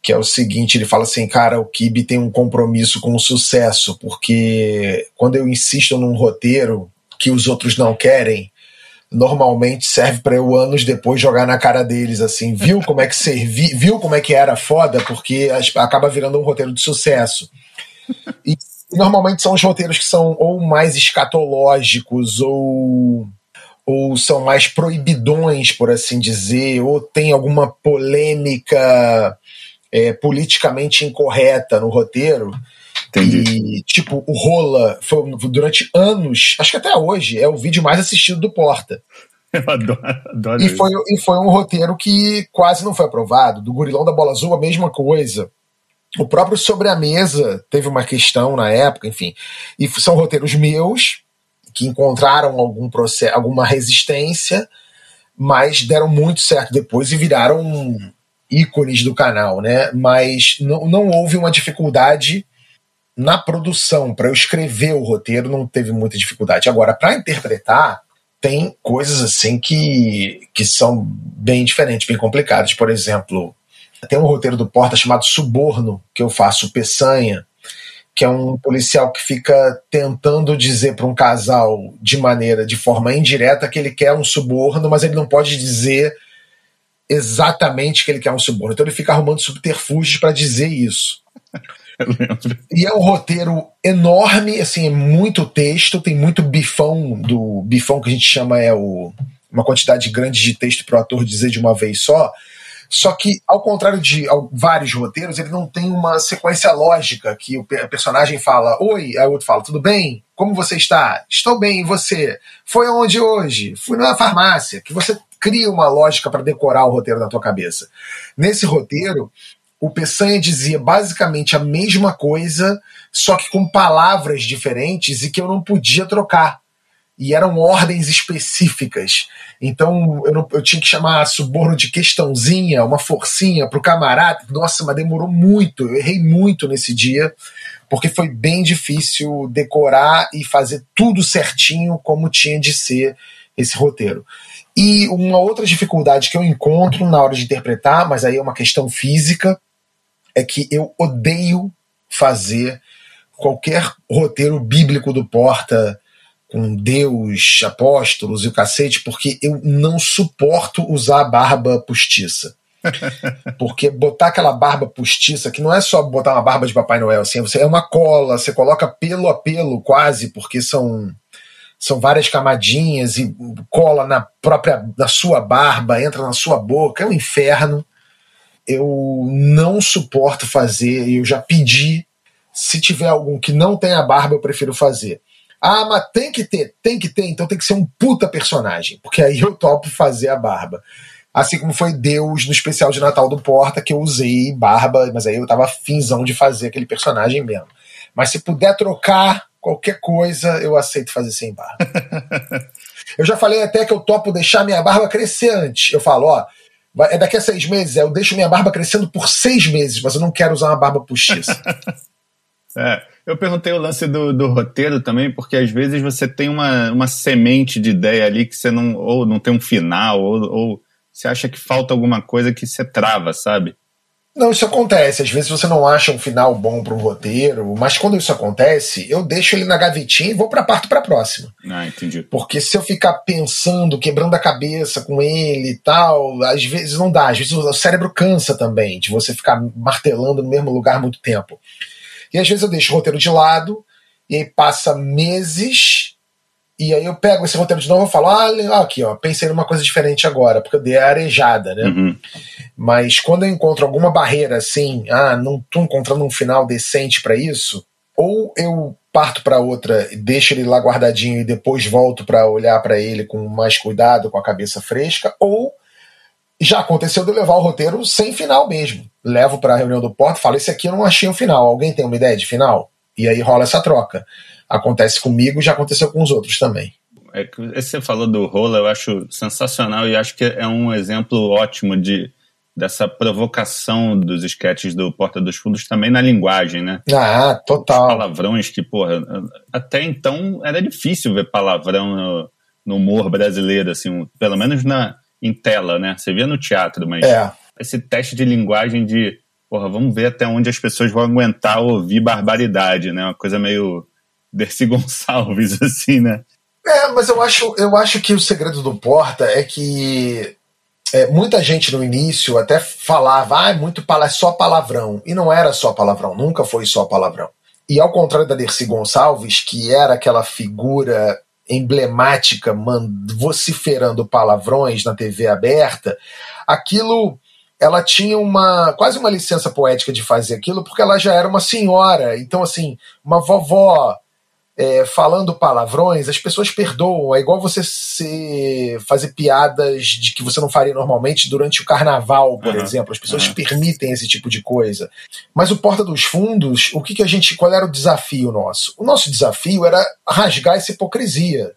que é o seguinte, ele fala assim, cara, o Kibe tem um compromisso com o sucesso, porque quando eu insisto num roteiro, que os outros não querem, normalmente serve para eu anos depois jogar na cara deles assim, viu como é que servi, viu como é que era foda, porque acaba virando um roteiro de sucesso. E normalmente são os roteiros que são ou mais escatológicos ou ou são mais proibidões, por assim dizer, ou tem alguma polêmica é, politicamente incorreta no roteiro Entendi. E, tipo, o Rola foi durante anos, acho que até hoje, é o vídeo mais assistido do Porta. [LAUGHS] Eu adoro, adoro e foi, e foi um roteiro que quase não foi aprovado. Do Gurilão da Bola Azul, a mesma coisa. O próprio Sobre a Mesa teve uma questão na época, enfim. E são roteiros meus, que encontraram algum processo, alguma resistência, mas deram muito certo depois e viraram ícones do canal, né? Mas não, não houve uma dificuldade na produção, para eu escrever o roteiro, não teve muita dificuldade. Agora, para interpretar, tem coisas assim que, que são bem diferentes, bem complicadas. Por exemplo, tem um roteiro do Porta chamado Suborno, que eu faço Peçanha, que é um policial que fica tentando dizer para um casal de maneira, de forma indireta, que ele quer um suborno, mas ele não pode dizer exatamente que ele quer um suborno. Então ele fica arrumando subterfúgios para dizer isso. [LAUGHS] E é um roteiro enorme, assim, é muito texto, tem muito bifão do bifão que a gente chama é o uma quantidade grande de texto para o ator dizer de uma vez só. Só que, ao contrário de vários roteiros, ele não tem uma sequência lógica que o personagem fala: Oi, aí o outro fala: Tudo bem? Como você está? Estou bem, e você? Foi aonde hoje? Fui na farmácia. Que você cria uma lógica para decorar o roteiro na tua cabeça. Nesse roteiro, o Peçanha dizia basicamente a mesma coisa, só que com palavras diferentes e que eu não podia trocar. E eram ordens específicas. Então eu, não, eu tinha que chamar suborno de questãozinha, uma forcinha para o camarada. Nossa, mas demorou muito. Eu errei muito nesse dia, porque foi bem difícil decorar e fazer tudo certinho como tinha de ser esse roteiro. E uma outra dificuldade que eu encontro na hora de interpretar, mas aí é uma questão física, é que eu odeio fazer qualquer roteiro bíblico do Porta com Deus, apóstolos e o cacete, porque eu não suporto usar a barba postiça. [LAUGHS] Porque botar aquela barba postiça, que não é só botar uma barba de Papai Noel, assim, você é uma cola, você coloca pelo a pelo quase, porque são são várias camadinhas e cola na própria na sua barba, entra na sua boca, é um inferno eu não suporto fazer, eu já pedi. Se tiver algum que não tenha barba, eu prefiro fazer. Ah, mas tem que ter, tem que ter, então tem que ser um puta personagem, porque aí eu topo fazer a barba. Assim como foi Deus no especial de Natal do Porta, que eu usei barba, mas aí eu tava finzão de fazer aquele personagem mesmo. Mas se puder trocar, qualquer coisa eu aceito fazer sem barba. [LAUGHS] eu já falei até que eu topo deixar minha barba crescer antes. Eu falo, ó, é daqui a seis meses, eu deixo minha barba crescendo por seis meses, mas eu não quero usar uma barba postiça. [LAUGHS] é, eu perguntei o lance do, do, roteiro também, porque às vezes você tem uma, uma semente de ideia ali que você não, ou não tem um final, ou, ou você acha que falta alguma coisa que você trava, sabe? Não, isso acontece. Às vezes você não acha um final bom para um roteiro, mas quando isso acontece, eu deixo ele na gavetinha e vou para parto para próxima. Ah, entendi. Porque se eu ficar pensando, quebrando a cabeça com ele e tal, às vezes não dá. Às vezes o cérebro cansa também de você ficar martelando no mesmo lugar muito tempo. E às vezes eu deixo o roteiro de lado e aí passa meses e aí eu pego esse roteiro de novo e falo, ah, aqui, ó, pensei numa coisa diferente agora, porque eu dei a arejada, né? Uhum. Mas quando eu encontro alguma barreira assim, ah, não tô encontrando um final decente para isso, ou eu parto para outra, deixo ele lá guardadinho e depois volto para olhar para ele com mais cuidado, com a cabeça fresca, ou já aconteceu de eu levar o roteiro sem final mesmo. Levo para a reunião do porto, falo, esse aqui eu não achei um final. Alguém tem uma ideia de final? E aí rola essa troca acontece comigo, já aconteceu com os outros também. É que você falou do rola, eu acho sensacional e acho que é um exemplo ótimo de dessa provocação dos esquetes do Porta dos Fundos também na linguagem, né? Ah, total. Os palavrões que, porra, até então era difícil ver palavrão no, no humor brasileiro, assim, pelo menos na, em tela, né? Você via no teatro, mas é. esse teste de linguagem de, porra, vamos ver até onde as pessoas vão aguentar ouvir barbaridade, né? Uma coisa meio Dercy [LAUGHS] Gonçalves, assim, né? É, mas eu acho, eu acho que o segredo do Porta é que é, muita gente no início até falava, ah, é muito é só palavrão. E não era só palavrão, nunca foi só palavrão. E ao contrário da Dercy Gonçalves, que era aquela figura emblemática vociferando palavrões na TV aberta, aquilo ela tinha uma quase uma licença poética de fazer aquilo porque ela já era uma senhora, então assim, uma vovó é, falando palavrões, as pessoas perdoam. É igual você se, fazer piadas de que você não faria normalmente durante o carnaval, por uhum. exemplo. As pessoas uhum. permitem esse tipo de coisa. Mas o Porta dos Fundos, o que, que a gente. Qual era o desafio nosso? O nosso desafio era rasgar essa hipocrisia.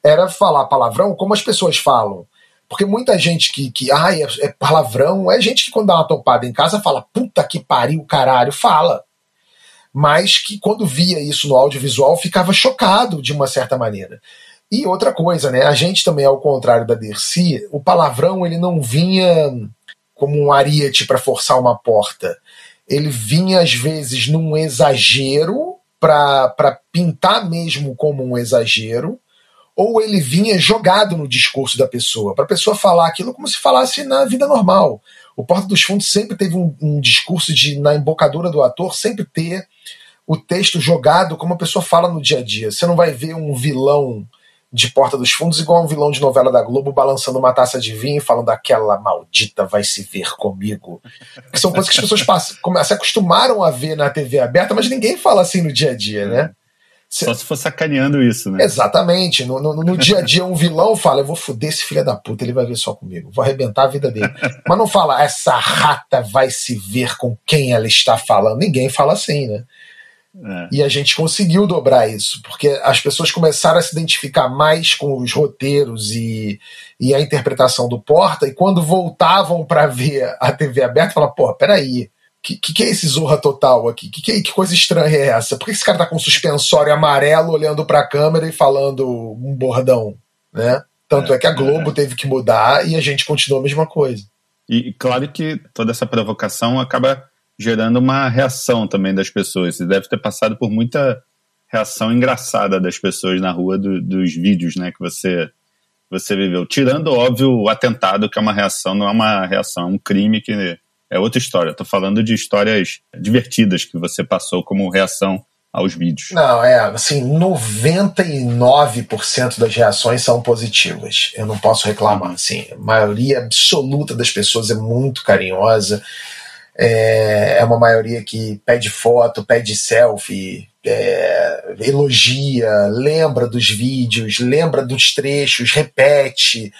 Era falar palavrão como as pessoas falam. Porque muita gente que, que ai, é, é palavrão, é gente que quando dá uma topada em casa fala, puta que pariu, caralho, fala mas que quando via isso no audiovisual ficava chocado de uma certa maneira. E outra coisa, né? A gente também, ao contrário da Dercy, o palavrão ele não vinha como um ariete para forçar uma porta. Ele vinha, às vezes, num exagero para pintar mesmo como um exagero, ou ele vinha jogado no discurso da pessoa, para a pessoa falar aquilo como se falasse na vida normal. O Porta dos Fundos sempre teve um, um discurso de, na embocadura do ator, sempre ter o texto jogado como a pessoa fala no dia a dia. Você não vai ver um vilão de Porta dos Fundos igual um vilão de novela da Globo balançando uma taça de vinho e falando aquela maldita vai se ver comigo. Que são coisas que as pessoas passam, se acostumaram a ver na TV aberta, mas ninguém fala assim no dia a dia, né? Só se for sacaneando isso, né? Exatamente. No, no, no, dia a dia, um vilão fala: Eu vou foder esse filho da puta, ele vai ver só comigo, vou arrebentar a vida dele. Mas não fala: Essa rata vai se ver com quem ela está falando. Ninguém fala assim, né? É. E a gente conseguiu dobrar isso, porque as pessoas começaram a se identificar mais com os roteiros e, e a interpretação do Porta, e quando voltavam para ver a TV aberta, falavam: Pô, peraí que, que, que, é esse Zorra Total aqui? Que, que, que, coisa estranha é essa? Por que esse cara tá com um suspensório amarelo olhando pra câmera e falando um bordão, né? Tanto é, é que a Globo é. teve que mudar e a gente continua a mesma coisa. E claro que toda essa provocação acaba gerando uma reação também das pessoas. Você deve ter passado por muita reação engraçada das pessoas na rua do, dos vídeos, né, que você você viveu. Tirando, óbvio, o atentado, que é uma reação, não é uma reação, é um crime que é outra história. Estou falando de histórias divertidas que você passou como reação aos vídeos. Não, é, assim, 99% das reações são positivas. Eu não posso reclamar, uhum. assim. A maioria absoluta das pessoas é muito carinhosa. É, é uma maioria que pede foto, pede selfie, é, elogia, lembra dos vídeos, lembra dos trechos, repete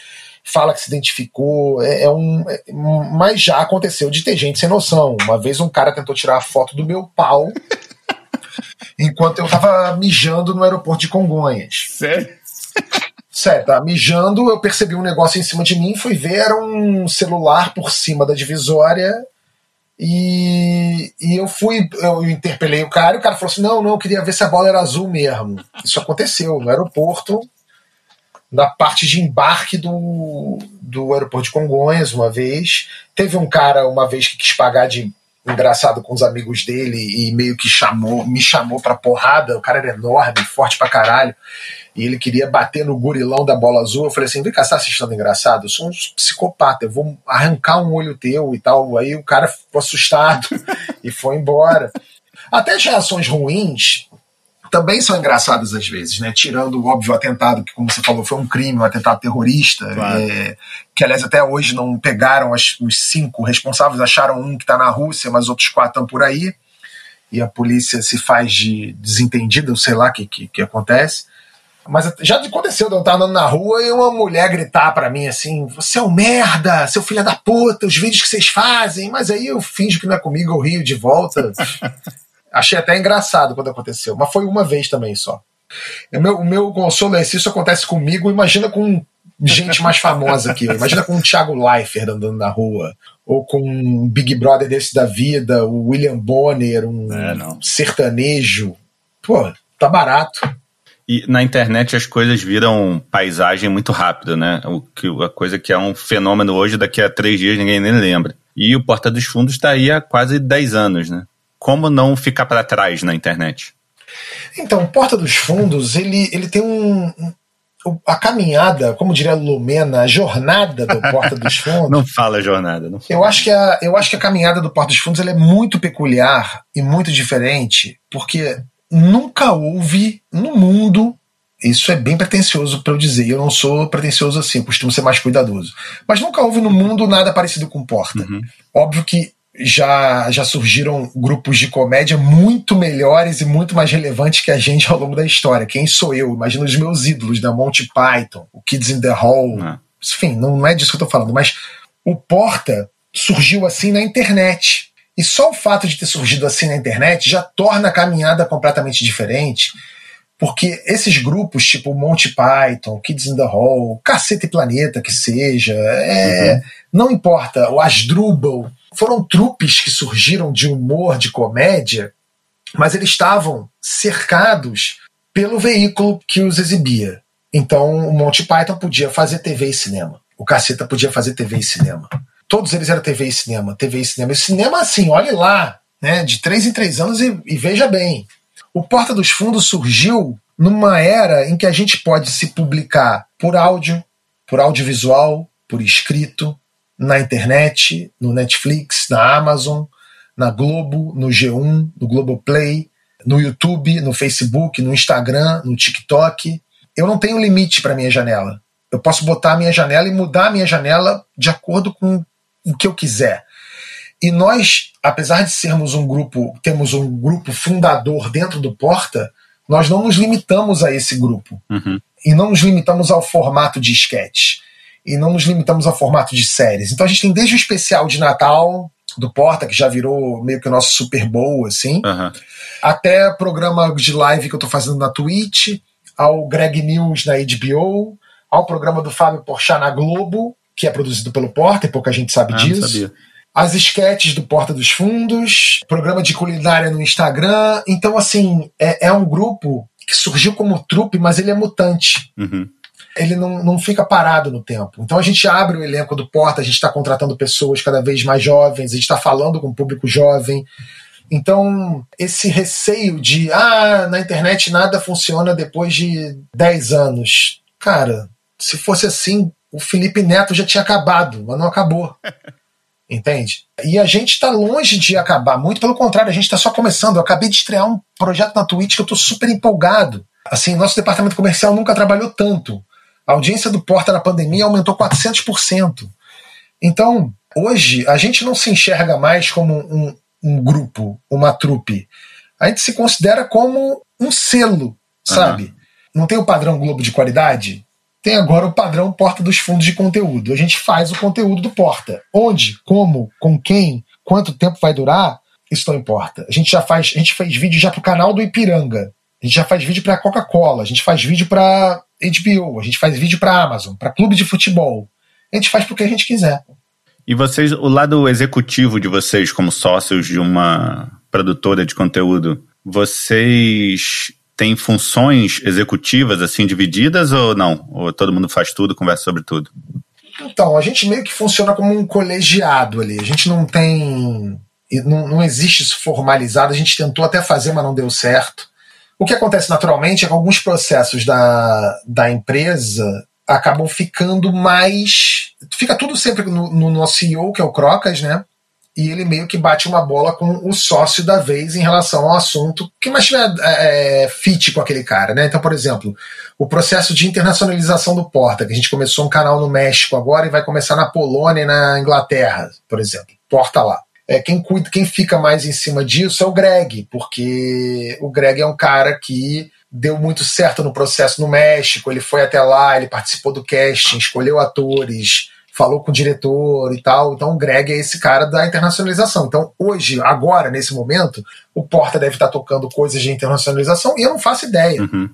fala que se identificou. É, é um, é, mas já aconteceu de ter gente sem noção. Uma vez um cara tentou tirar a foto do meu pau. [LAUGHS] enquanto eu tava mijando no aeroporto de Congonhas. Sério? Sério, tá mijando, eu percebi um negócio em cima de mim, fui ver, era um celular por cima da divisória e, e eu fui, eu interpelei o cara e o cara falou assim: não, não, eu queria ver se a bola era azul mesmo. Isso aconteceu no aeroporto, na parte de embarque do, do aeroporto de Congonhas, uma vez. Teve um cara, uma vez, que quis pagar de engraçado com os amigos dele e meio que chamou, me chamou pra porrada. O cara era enorme, forte pra caralho. E ele queria bater no gurilão da bola azul. Eu falei assim: vem cá, você tá assistindo engraçado? Eu sou um psicopata, eu vou arrancar um olho teu e tal. Aí o cara ficou assustado [LAUGHS] e foi embora. Até as reações ruins também são engraçadas às vezes, né? Tirando o óbvio atentado, que, como você falou, foi um crime, um atentado terrorista, claro. é, que aliás até hoje não pegaram as, os cinco responsáveis, acharam um que está na Rússia, mas outros quatro estão por aí, e a polícia se faz de desentendida, eu sei lá o que, que, que acontece. Mas já aconteceu de eu estar andando na rua e uma mulher gritar para mim assim: Você é um merda, seu filho da puta, os vídeos que vocês fazem. Mas aí eu finjo que não é comigo, eu rio de volta. [LAUGHS] Achei até engraçado quando aconteceu, mas foi uma vez também só. O meu, o meu consolo é se isso acontece comigo, imagina com gente mais famosa aqui. Imagina com o Thiago Leifert andando na rua, ou com um Big Brother desse da vida, o William Bonner, um é, sertanejo. Pô, tá barato. E na internet as coisas viram paisagem muito rápido, né? O que, a coisa que é um fenômeno hoje, daqui a três dias ninguém nem lembra. E o Porta dos Fundos está aí há quase 10 anos, né? Como não ficar para trás na internet? Então, Porta dos Fundos, ele, ele tem um, a caminhada, como diria Lumena, a jornada do Porta dos [LAUGHS] Fundos. não fala jornada. Não fala. Eu, acho que a, eu acho que a caminhada do Porta dos Fundos é muito peculiar e muito diferente, porque nunca houve no mundo. Isso é bem pretencioso para eu dizer. Eu não sou pretencioso assim, eu costumo ser mais cuidadoso. Mas nunca houve no mundo nada parecido com Porta. Uhum. Óbvio que já, já surgiram grupos de comédia muito melhores e muito mais relevantes que a gente ao longo da história. Quem sou eu? Imagina os meus ídolos, da né? Monty Python, o Kids in the Hall. Ah. Enfim, não, não é disso que eu tô falando, mas o Porta surgiu assim na internet. E só o fato de ter surgido assim na internet já torna a caminhada completamente diferente. Porque esses grupos, tipo Monty Python, Kids in the Hall, Caceta e Planeta, que seja, é, uhum. não importa, o Asdrubal, foram trupes que surgiram de humor, de comédia, mas eles estavam cercados pelo veículo que os exibia. Então o Monty Python podia fazer TV e cinema. O Caceta podia fazer TV e cinema. Todos eles eram TV e cinema, TV e cinema. E cinema, assim, olhe lá, né, de três em três anos e, e veja bem. O Porta dos Fundos surgiu numa era em que a gente pode se publicar por áudio, por audiovisual, por escrito, na internet, no Netflix, na Amazon, na Globo, no G1, no Globoplay, no YouTube, no Facebook, no Instagram, no TikTok. Eu não tenho limite para minha janela. Eu posso botar a minha janela e mudar a minha janela de acordo com o que eu quiser. E nós, apesar de sermos um grupo, temos um grupo fundador dentro do Porta, nós não nos limitamos a esse grupo. Uhum. E não nos limitamos ao formato de sketch e não nos limitamos ao formato de séries. Então a gente tem desde o especial de Natal do Porta, que já virou meio que o nosso Super Bowl, assim, uhum. até programa de live que eu tô fazendo na Twitch, ao Greg News na HBO, ao programa do Fábio Porchat na Globo, que é produzido pelo Porta, e pouca gente sabe ah, disso. As esquetes do Porta dos Fundos, programa de culinária no Instagram. Então, assim, é, é um grupo que surgiu como trupe, mas ele é mutante. Uhum ele não, não fica parado no tempo. Então a gente abre o elenco do Porta, a gente está contratando pessoas cada vez mais jovens, a gente está falando com o público jovem. Então, esse receio de, ah, na internet nada funciona depois de 10 anos. Cara, se fosse assim, o Felipe Neto já tinha acabado, mas não acabou. [LAUGHS] Entende? E a gente está longe de acabar, muito pelo contrário, a gente está só começando. Eu acabei de estrear um projeto na Twitch que eu estou super empolgado. Assim, nosso departamento comercial nunca trabalhou tanto. A audiência do Porta na pandemia aumentou 400%. Então, hoje, a gente não se enxerga mais como um, um grupo, uma trupe. A gente se considera como um selo, sabe? Uhum. Não tem o padrão Globo de qualidade? Tem agora o padrão Porta dos Fundos de Conteúdo. A gente faz o conteúdo do Porta. Onde, como, com quem, quanto tempo vai durar, isso não importa. A gente já faz, a gente faz vídeo já pro canal do Ipiranga. A gente já faz vídeo para Coca-Cola, a gente faz vídeo para HBO, a gente faz vídeo para Amazon, para clube de futebol. A gente faz pro que a gente quiser. E vocês, o lado executivo de vocês como sócios de uma produtora de conteúdo, vocês têm funções executivas assim divididas ou não? Ou todo mundo faz tudo, conversa sobre tudo? Então, a gente meio que funciona como um colegiado ali. A gente não tem. Não, não existe isso formalizado. A gente tentou até fazer, mas não deu certo. O que acontece naturalmente é que alguns processos da, da empresa acabam ficando mais. Fica tudo sempre no, no nosso CEO, que é o Crocas, né? E ele meio que bate uma bola com o sócio da vez em relação ao assunto que mais tiver é, fit com aquele cara, né? Então, por exemplo, o processo de internacionalização do Porta, que a gente começou um canal no México agora e vai começar na Polônia e na Inglaterra, por exemplo. Porta lá. É, quem cuida, quem fica mais em cima disso é o Greg, porque o Greg é um cara que deu muito certo no processo no México. Ele foi até lá, ele participou do casting, escolheu atores, falou com o diretor e tal. Então o Greg é esse cara da internacionalização. Então hoje, agora, nesse momento, o Porta deve estar tocando coisas de internacionalização e eu não faço ideia. Uhum.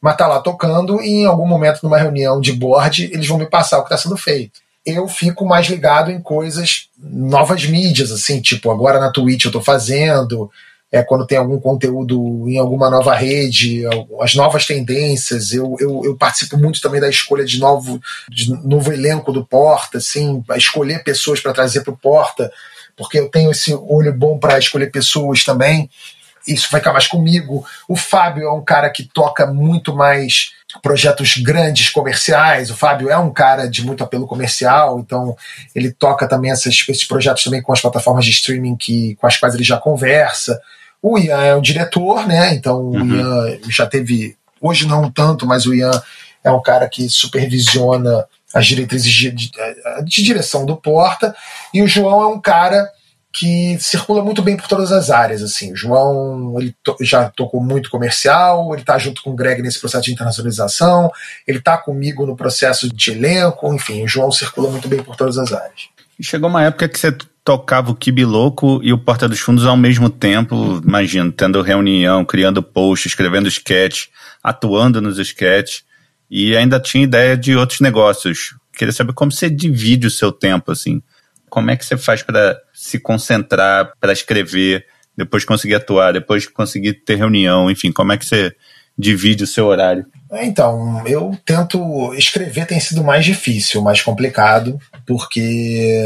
Mas tá lá tocando e em algum momento, numa reunião de board, eles vão me passar o que está sendo feito. Eu fico mais ligado em coisas, novas mídias, assim, tipo, agora na Twitch eu estou fazendo, é, quando tem algum conteúdo em alguma nova rede, as novas tendências. Eu, eu, eu, participo muito também da escolha de novo, de novo elenco do Porta, assim, escolher pessoas para trazer para o Porta, porque eu tenho esse olho bom para escolher pessoas também. Isso vai ficar mais comigo. O Fábio é um cara que toca muito mais projetos grandes comerciais. O Fábio é um cara de muito apelo comercial, então ele toca também esses, esses projetos também com as plataformas de streaming que, com as quais ele já conversa. O Ian é o diretor, né? Então uhum. o Ian já teve, hoje não tanto, mas o Ian é um cara que supervisiona as diretrizes de, de, de direção do Porta. E o João é um cara que circula muito bem por todas as áreas. Assim, o João ele to, já tocou muito comercial, ele está junto com o Greg nesse processo de internacionalização, ele está comigo no processo de elenco, enfim, o João circula muito bem por todas as áreas. Chegou uma época que você tocava o Kibi Louco e o Porta dos Fundos ao mesmo tempo, imagino, tendo reunião, criando post, escrevendo sketch, atuando nos sketches, e ainda tinha ideia de outros negócios. Queria saber como você divide o seu tempo, assim. Como é que você faz para se concentrar, para escrever, depois conseguir atuar, depois conseguir ter reunião, enfim, como é que você divide o seu horário? É, então, eu tento escrever tem sido mais difícil, mais complicado, porque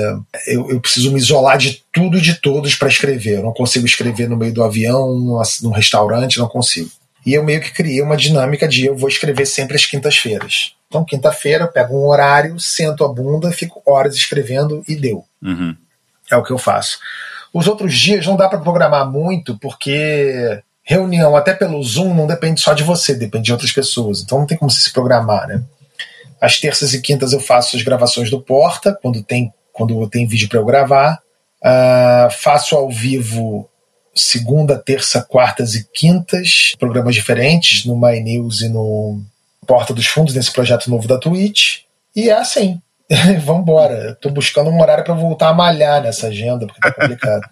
eu, eu preciso me isolar de tudo e de todos para escrever. Eu não consigo escrever no meio do avião, num restaurante, não consigo. E eu meio que criei uma dinâmica de eu vou escrever sempre às quintas-feiras. Então, quinta-feira, eu pego um horário, sento a bunda, fico horas escrevendo e deu. Uhum. É o que eu faço. Os outros dias não dá para programar muito, porque reunião, até pelo Zoom, não depende só de você, depende de outras pessoas. Então não tem como se programar, né? Às terças e quintas eu faço as gravações do Porta, quando tem, quando tem vídeo para eu gravar. Uh, faço ao vivo segunda, terça, quartas e quintas, programas diferentes no My News e no Porta dos Fundos, nesse projeto novo da Twitch. E é assim. [LAUGHS] Vambora. Tô buscando um horário para voltar a malhar nessa agenda, porque tá complicado.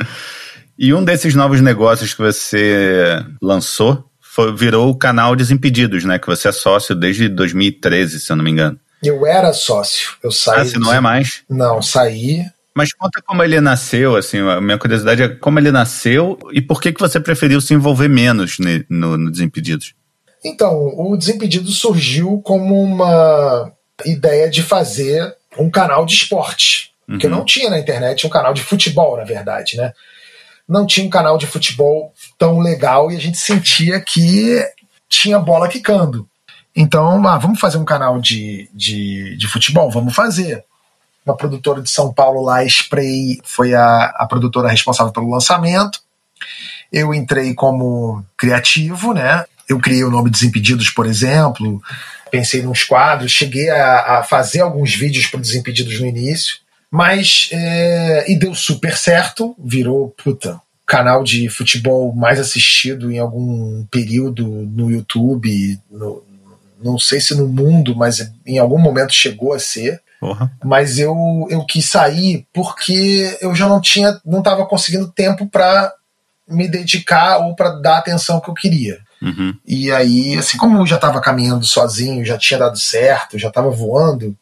[LAUGHS] e um desses novos negócios que você lançou foi, virou o canal Desimpedidos, né? Que você é sócio desde 2013, se eu não me engano. Eu era sócio. Eu saí. Ah, você não é mais? Não, saí. Mas conta como ele nasceu, assim, a minha curiosidade é como ele nasceu e por que, que você preferiu se envolver menos no, no Desimpedidos? Então, o Desimpedidos surgiu como uma ideia de fazer um canal de esporte, uhum. que não tinha na internet um canal de futebol, na verdade, né? Não tinha um canal de futebol tão legal e a gente sentia que tinha bola quicando. Então, ah, vamos fazer um canal de, de, de futebol? Vamos fazer. Uma produtora de São Paulo lá, Spray, foi a, a produtora responsável pelo lançamento. Eu entrei como criativo, né? Eu criei o nome Desimpedidos, por exemplo, pensei nos quadros, cheguei a, a fazer alguns vídeos para Desimpedidos no início, mas é, e deu super certo, virou puta canal de futebol mais assistido em algum período no YouTube, no, não sei se no mundo, mas em algum momento chegou a ser. Mas eu, eu quis sair porque eu já não tinha, não estava conseguindo tempo para me dedicar ou para dar a atenção que eu queria. Uhum. E aí, assim, como eu já estava caminhando sozinho, já tinha dado certo, já estava voando,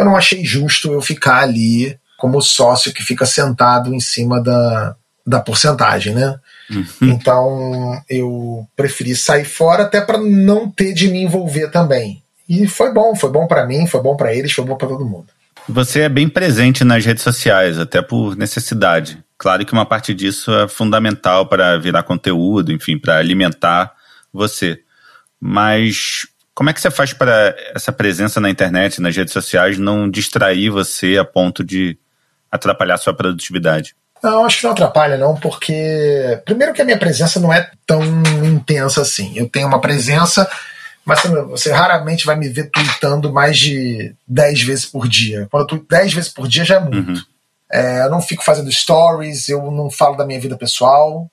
eu não achei justo eu ficar ali como sócio que fica sentado em cima da, da porcentagem, né? Uhum. Então eu preferi sair fora até para não ter de me envolver também. E foi bom, foi bom para mim, foi bom para eles, foi bom para todo mundo. Você é bem presente nas redes sociais, até por necessidade. Claro que uma parte disso é fundamental para virar conteúdo, enfim, para alimentar você. Mas como é que você faz para essa presença na internet, nas redes sociais, não distrair você a ponto de atrapalhar sua produtividade? Não, acho que não atrapalha, não, porque. Primeiro que a minha presença não é tão intensa assim. Eu tenho uma presença mas você raramente vai me ver tweetando mais de 10 vezes por dia. Quando eu tweet 10 vezes por dia já é muito. Uhum. É, eu não fico fazendo stories, eu não falo da minha vida pessoal,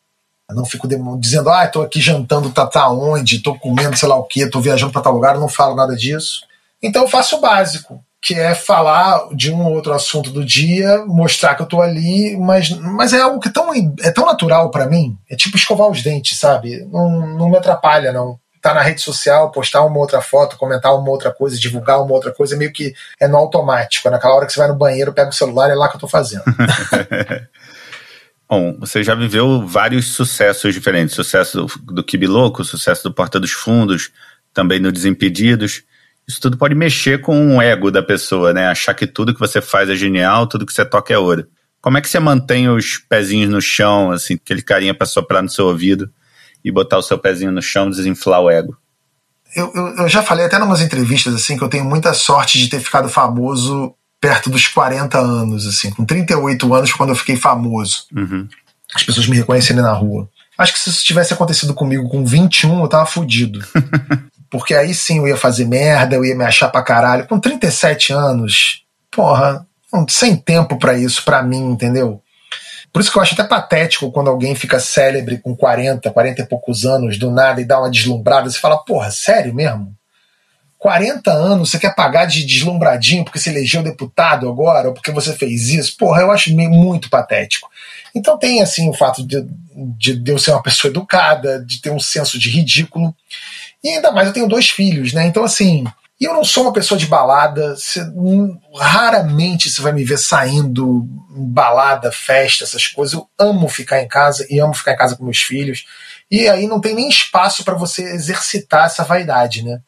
eu não fico dizendo, ah, tô aqui jantando, tá, tá onde, tô comendo sei lá o que, tô viajando para tal lugar, eu não falo nada disso. Então eu faço o básico, que é falar de um ou outro assunto do dia, mostrar que eu tô ali, mas, mas é algo que é tão, é tão natural para mim, é tipo escovar os dentes, sabe? Não, não me atrapalha, não estar tá na rede social, postar uma outra foto, comentar uma outra coisa, divulgar uma outra coisa, meio que é no automático. É naquela hora que você vai no banheiro, pega o celular, é lá que eu tô fazendo. [LAUGHS] Bom, você já viveu vários sucessos diferentes. Sucesso do, do Kibiloco, sucesso do Porta dos Fundos, também no Desimpedidos. Isso tudo pode mexer com o ego da pessoa, né? Achar que tudo que você faz é genial, tudo que você toca é ouro. Como é que você mantém os pezinhos no chão, assim, aquele carinha para soprar no seu ouvido e botar o seu pezinho no chão, desinflar o ego? Eu, eu, eu já falei até em umas entrevistas assim que eu tenho muita sorte de ter ficado famoso perto dos 40 anos, assim, com 38 anos quando eu fiquei famoso. Uhum. As pessoas me reconhecerem na rua. Acho que se isso tivesse acontecido comigo com 21, eu tava fudido. [LAUGHS] Porque aí sim eu ia fazer merda, eu ia me achar pra caralho. Com 37 anos, porra, sem tempo para isso, para mim, entendeu? Por isso que eu acho até patético quando alguém fica célebre com 40, 40 e poucos anos do nada e dá uma deslumbrada. Você fala, porra, sério mesmo? 40 anos você quer pagar de deslumbradinho porque você elegeu deputado agora ou porque você fez isso? Porra, eu acho muito patético. Então tem assim o fato de, de, de eu ser uma pessoa educada, de ter um senso de ridículo. E ainda mais eu tenho dois filhos, né? Então assim, eu não sou uma pessoa de balada, hum, raramente você vai me ver saindo balada, festa, essas coisas. Eu amo ficar em casa e amo ficar em casa com meus filhos. E aí não tem nem espaço para você exercitar essa vaidade, né?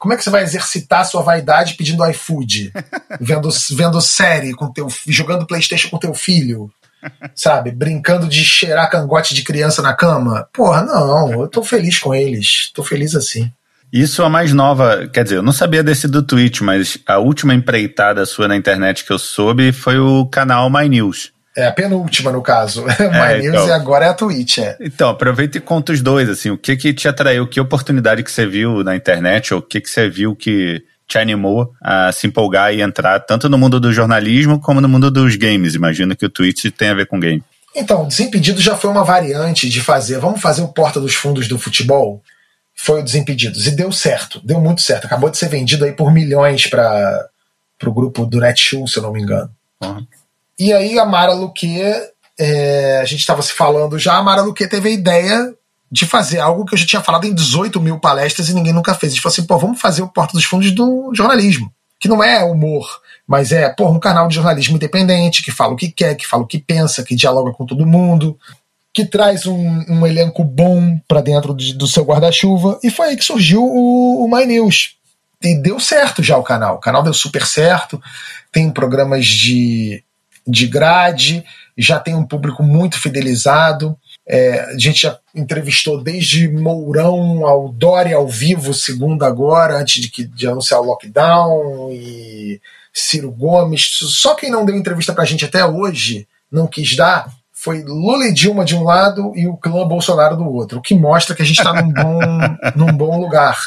Como é que você vai exercitar sua vaidade pedindo iFood? [LAUGHS] vendo, vendo série com teu jogando Playstation com teu filho? Sabe? Brincando de cheirar cangote de criança na cama? Porra, não, eu tô feliz com eles. Tô feliz assim. Isso a mais nova, quer dizer, eu não sabia desse do Twitch, mas a última empreitada sua na internet que eu soube foi o canal My News. É a penúltima, no caso. [LAUGHS] My é, News então, e agora é a Twitch, é. Então, aproveita e conta os dois, assim, o que que te atraiu, que oportunidade que você viu na internet, ou o que que você viu que te animou a se empolgar e entrar tanto no mundo do jornalismo como no mundo dos games. Imagino que o Twitch tem a ver com game. Então, Desimpedido já foi uma variante de fazer, vamos fazer o Porta dos Fundos do futebol? foi o Desimpedidos. E deu certo, deu muito certo. Acabou de ser vendido aí por milhões para o grupo do Netshoes, se eu não me engano. Uhum. E aí a Mara Luque, é, a gente estava se falando já, a Mara Luque teve a ideia de fazer algo que eu já tinha falado em 18 mil palestras e ninguém nunca fez. A gente falou assim, pô, vamos fazer o Porta dos Fundos do jornalismo. Que não é humor, mas é, pô, um canal de jornalismo independente, que fala o que quer, que fala o que pensa, que dialoga com todo mundo, que traz um, um elenco bom para dentro de, do seu guarda-chuva. E foi aí que surgiu o, o My News. E deu certo já o canal. O canal deu super certo. Tem programas de, de grade, já tem um público muito fidelizado. É, a gente já entrevistou desde Mourão ao Dória ao vivo, segundo agora, antes de, que, de anunciar o lockdown, e Ciro Gomes. Só quem não deu entrevista pra gente até hoje, não quis dar, foi Lula e Dilma de um lado e o clã Bolsonaro do outro, o que mostra que a gente está num bom, [LAUGHS] num bom lugar.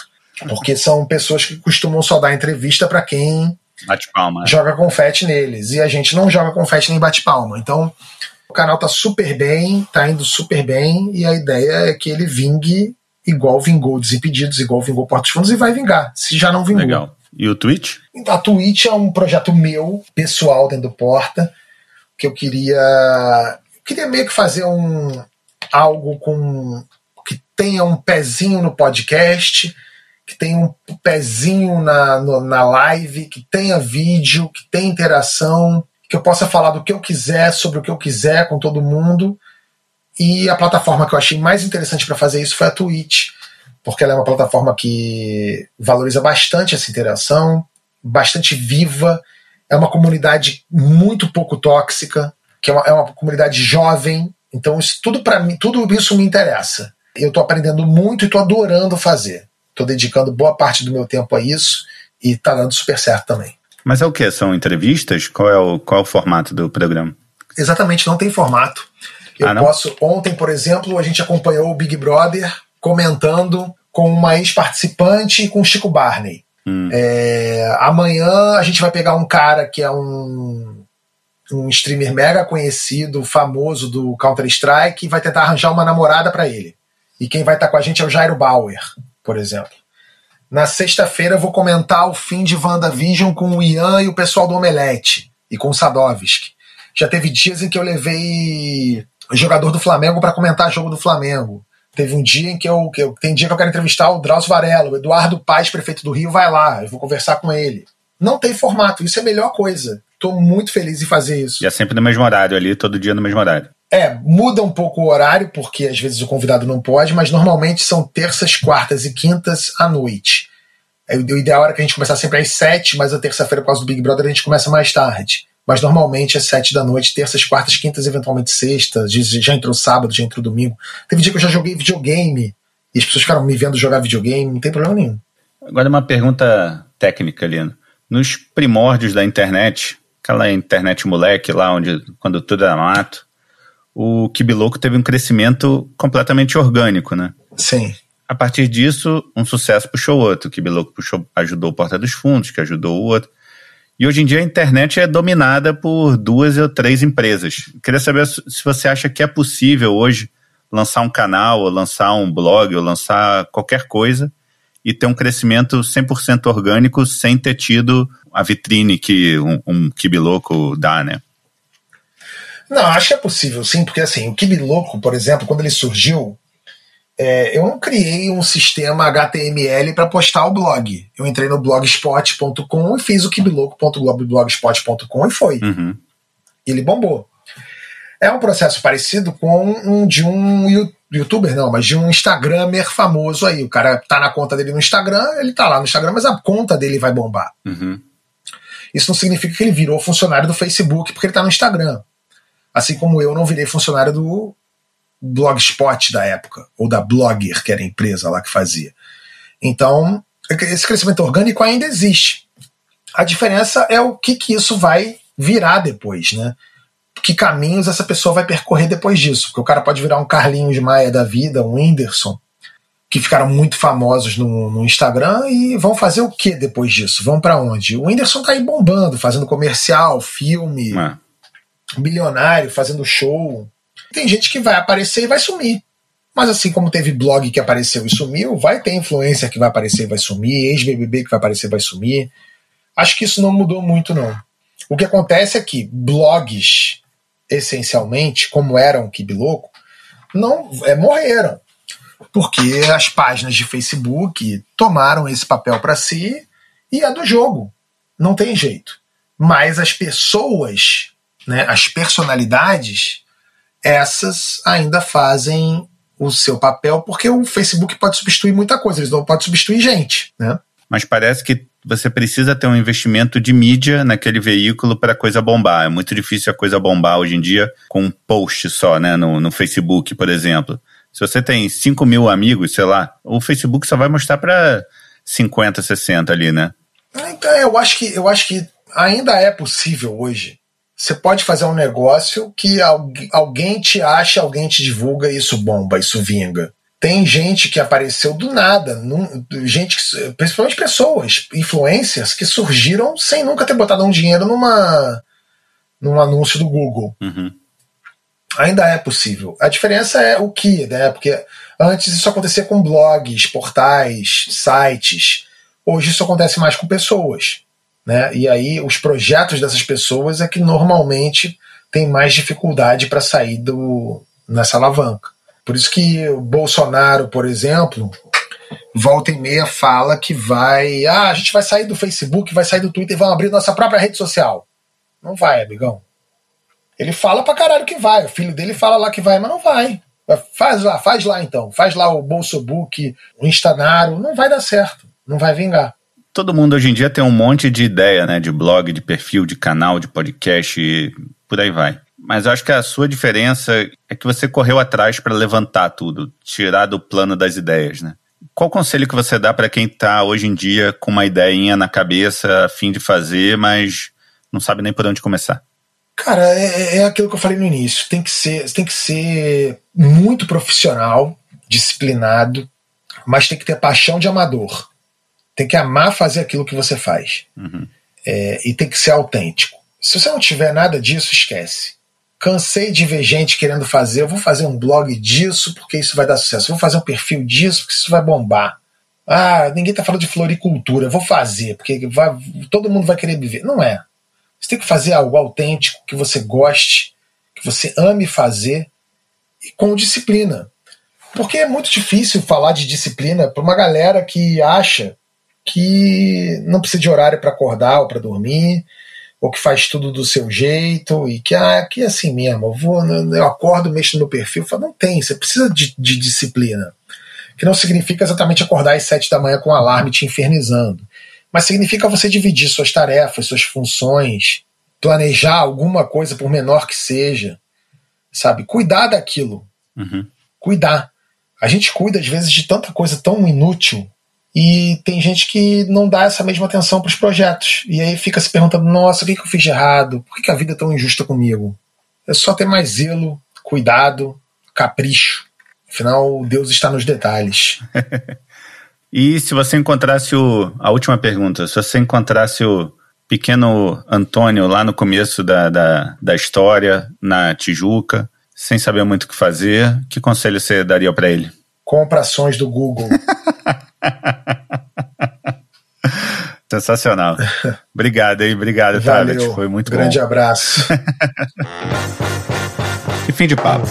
Porque são pessoas que costumam só dar entrevista para quem bate-palma. joga confete neles. E a gente não joga confete nem bate-palma. Então, o canal tá super bem, tá indo super bem, e a ideia é que ele vingue igual vingou Desimpedidos, igual vingou Portos Fundos, e vai vingar, se já não vingou. Legal. E o Twitch? A Twitch é um projeto meu, pessoal, dentro do Porta, que eu queria. Eu queria meio que fazer um algo com que tenha um pezinho no podcast, que tenha um pezinho na, no, na live, que tenha vídeo, que tenha interação, que eu possa falar do que eu quiser, sobre o que eu quiser com todo mundo. E a plataforma que eu achei mais interessante para fazer isso foi a Twitch, porque ela é uma plataforma que valoriza bastante essa interação, bastante viva, é uma comunidade muito pouco tóxica, que é uma, é uma comunidade jovem, então isso tudo para mim, tudo isso me interessa. Eu estou aprendendo muito e estou adorando fazer. Estou dedicando boa parte do meu tempo a isso e está dando super certo também. Mas é o que? São entrevistas? Qual é o, qual é o formato do programa? Exatamente, não tem formato. Eu ah, posso. Ontem, por exemplo, a gente acompanhou o Big Brother comentando com uma ex-participante e com o Chico Barney. Hum. É, amanhã a gente vai pegar um cara que é um, um streamer mega conhecido, famoso do Counter-Strike, e vai tentar arranjar uma namorada para ele. E quem vai estar tá com a gente é o Jairo Bauer, por exemplo. Na sexta-feira vou comentar o fim de WandaVision com o Ian e o pessoal do Omelete e com o Sadovski. Já teve dias em que eu levei jogador do Flamengo para comentar jogo do Flamengo. Teve um dia em que eu, que eu. Tem dia que eu quero entrevistar o Drauzio Varela, o Eduardo Paz, prefeito do Rio, vai lá, eu vou conversar com ele. Não tem formato, isso é a melhor coisa. Estou muito feliz em fazer isso. E é sempre no mesmo horário ali, todo dia no mesmo horário. É, muda um pouco o horário, porque às vezes o convidado não pode, mas normalmente são terças, quartas e quintas à noite. É, o ideal era que a gente começasse sempre às sete, mas a terça-feira, por causa do Big Brother, a gente começa mais tarde. Mas normalmente é sete da noite, terças, quartas, quintas, eventualmente sextas. Já entrou sábado, já entrou domingo. Teve dia que eu já joguei videogame e as pessoas ficaram me vendo jogar videogame, não tem problema nenhum. Agora uma pergunta técnica, Lino. Nos primórdios da internet, aquela internet moleque lá, onde quando tudo era mato, o Kibiloco teve um crescimento completamente orgânico, né? Sim. A partir disso, um sucesso puxou o outro. O Kibiloco puxou, ajudou o Porta dos Fundos, que ajudou o outro. E hoje em dia a internet é dominada por duas ou três empresas. Queria saber se você acha que é possível hoje lançar um canal, ou lançar um blog, ou lançar qualquer coisa e ter um crescimento 100% orgânico sem ter tido a vitrine que um, um Kibiloco dá, né? Não, acho que é possível, sim, porque assim, o Kibiloco, por exemplo, quando ele surgiu, é, eu não criei um sistema HTML para postar o blog. Eu entrei no blogspot.com e fiz o kibiloco.blogspot.com e foi. Uhum. Ele bombou. É um processo parecido com um de um youtuber, não, mas de um Instagramer famoso aí. O cara tá na conta dele no Instagram, ele tá lá no Instagram, mas a conta dele vai bombar. Uhum. Isso não significa que ele virou funcionário do Facebook porque ele tá no Instagram. Assim como eu não virei funcionário do Blogspot da época, ou da Blogger, que era a empresa lá que fazia. Então, esse crescimento orgânico ainda existe. A diferença é o que, que isso vai virar depois, né? Que caminhos essa pessoa vai percorrer depois disso. Porque o cara pode virar um Carlinhos Maia da vida, um Whindersson, que ficaram muito famosos no, no Instagram e vão fazer o que depois disso? Vão para onde? O Whindersson tá aí bombando, fazendo comercial, filme, é. Bilionário, fazendo show. Tem gente que vai aparecer e vai sumir. Mas assim como teve blog que apareceu e sumiu, vai ter influência que vai aparecer e vai sumir, ex-BBB que vai aparecer e vai sumir. Acho que isso não mudou muito, não. O que acontece é que blogs, essencialmente, como eram o Kibiloco, não é, morreram. Porque as páginas de Facebook tomaram esse papel para si e é do jogo. Não tem jeito. Mas as pessoas, né, as personalidades, essas ainda fazem o seu papel, porque o Facebook pode substituir muita coisa, eles não podem substituir gente, né? Mas parece que você precisa ter um investimento de mídia naquele veículo para a coisa bombar. É muito difícil a coisa bombar hoje em dia com um post só, né? No, no Facebook, por exemplo. Se você tem 5 mil amigos, sei lá, o Facebook só vai mostrar para 50, 60 ali, né? Então, eu acho que eu acho que ainda é possível hoje você pode fazer um negócio que alguém te acha, alguém te divulga e isso bomba, isso vinga. Tem gente que apareceu do nada, gente, principalmente pessoas, influencers, que surgiram sem nunca ter botado um dinheiro numa, num anúncio do Google. Uhum. Ainda é possível. A diferença é o que, né? Porque antes isso acontecia com blogs, portais, sites. Hoje isso acontece mais com pessoas. Né? E aí os projetos dessas pessoas é que normalmente tem mais dificuldade para sair do, nessa alavanca. Por isso que o Bolsonaro, por exemplo, volta e meia fala que vai. Ah, a gente vai sair do Facebook, vai sair do Twitter vamos abrir nossa própria rede social. Não vai, amigão. Ele fala pra caralho que vai. O filho dele fala lá que vai, mas não vai. Faz lá, faz lá então. Faz lá o Bolsobook, o Instanaro. Não vai dar certo. Não vai vingar. Todo mundo hoje em dia tem um monte de ideia, né? De blog, de perfil, de canal, de podcast e por aí vai. Mas eu acho que a sua diferença é que você correu atrás para levantar tudo, tirar do plano das ideias, né? Qual conselho que você dá para quem está hoje em dia com uma ideinha na cabeça, a fim de fazer, mas não sabe nem por onde começar? Cara, é, é, é aquilo que eu falei no início. Tem que ser, tem que ser muito profissional, disciplinado, mas tem que ter paixão de amador. Tem que amar fazer aquilo que você faz. Uhum. É, e tem que ser autêntico. Se você não tiver nada disso, esquece. Cansei de ver gente querendo fazer. Eu vou fazer um blog disso porque isso vai dar sucesso. Eu vou fazer um perfil disso porque isso vai bombar. Ah, ninguém tá falando de floricultura. Eu vou fazer porque vai, todo mundo vai querer viver. Não é. Você tem que fazer algo autêntico, que você goste, que você ame fazer e com disciplina. Porque é muito difícil falar de disciplina para uma galera que acha que não precisa de horário para acordar ou para dormir, ou que faz tudo do seu jeito e que ah, aqui é assim mesmo, eu vou, eu acordo, mexo no perfil, falo, não tem, você precisa de, de disciplina. Que não significa exatamente acordar às sete da manhã com um alarme te infernizando mas significa você dividir suas tarefas, suas funções, planejar alguma coisa, por menor que seja, sabe? Cuidar daquilo. Uhum. Cuidar. A gente cuida, às vezes, de tanta coisa tão inútil e tem gente que não dá essa mesma atenção para os projetos. E aí fica se perguntando: nossa, o que, que eu fiz de errado? Por que, que a vida é tão injusta comigo? É só ter mais zelo, cuidado, capricho. Afinal, Deus está nos detalhes. [LAUGHS] E se você encontrasse o. A última pergunta: se você encontrasse o pequeno Antônio lá no começo da, da, da história, na Tijuca, sem saber muito o que fazer, que conselho você daria para ele? Compra ações do Google. [LAUGHS] [LAUGHS] Sensacional. Obrigado, hein? Obrigado, Valeu. Foi muito Grande bom. Grande abraço. [LAUGHS] e fim de papo.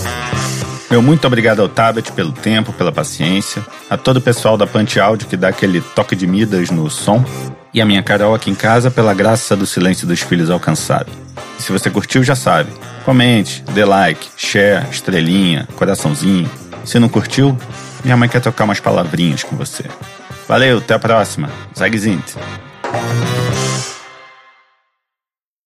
Meu muito obrigado ao Tabet pelo tempo, pela paciência, a todo o pessoal da Pante Áudio que dá aquele toque de Midas no som, e a minha Carol aqui em casa pela graça do silêncio dos filhos alcançado. E se você curtiu, já sabe. Comente, dê like, share, estrelinha, coraçãozinho. Se não curtiu, minha mãe quer trocar umas palavrinhas com você. Valeu, até a próxima. Zag Zint.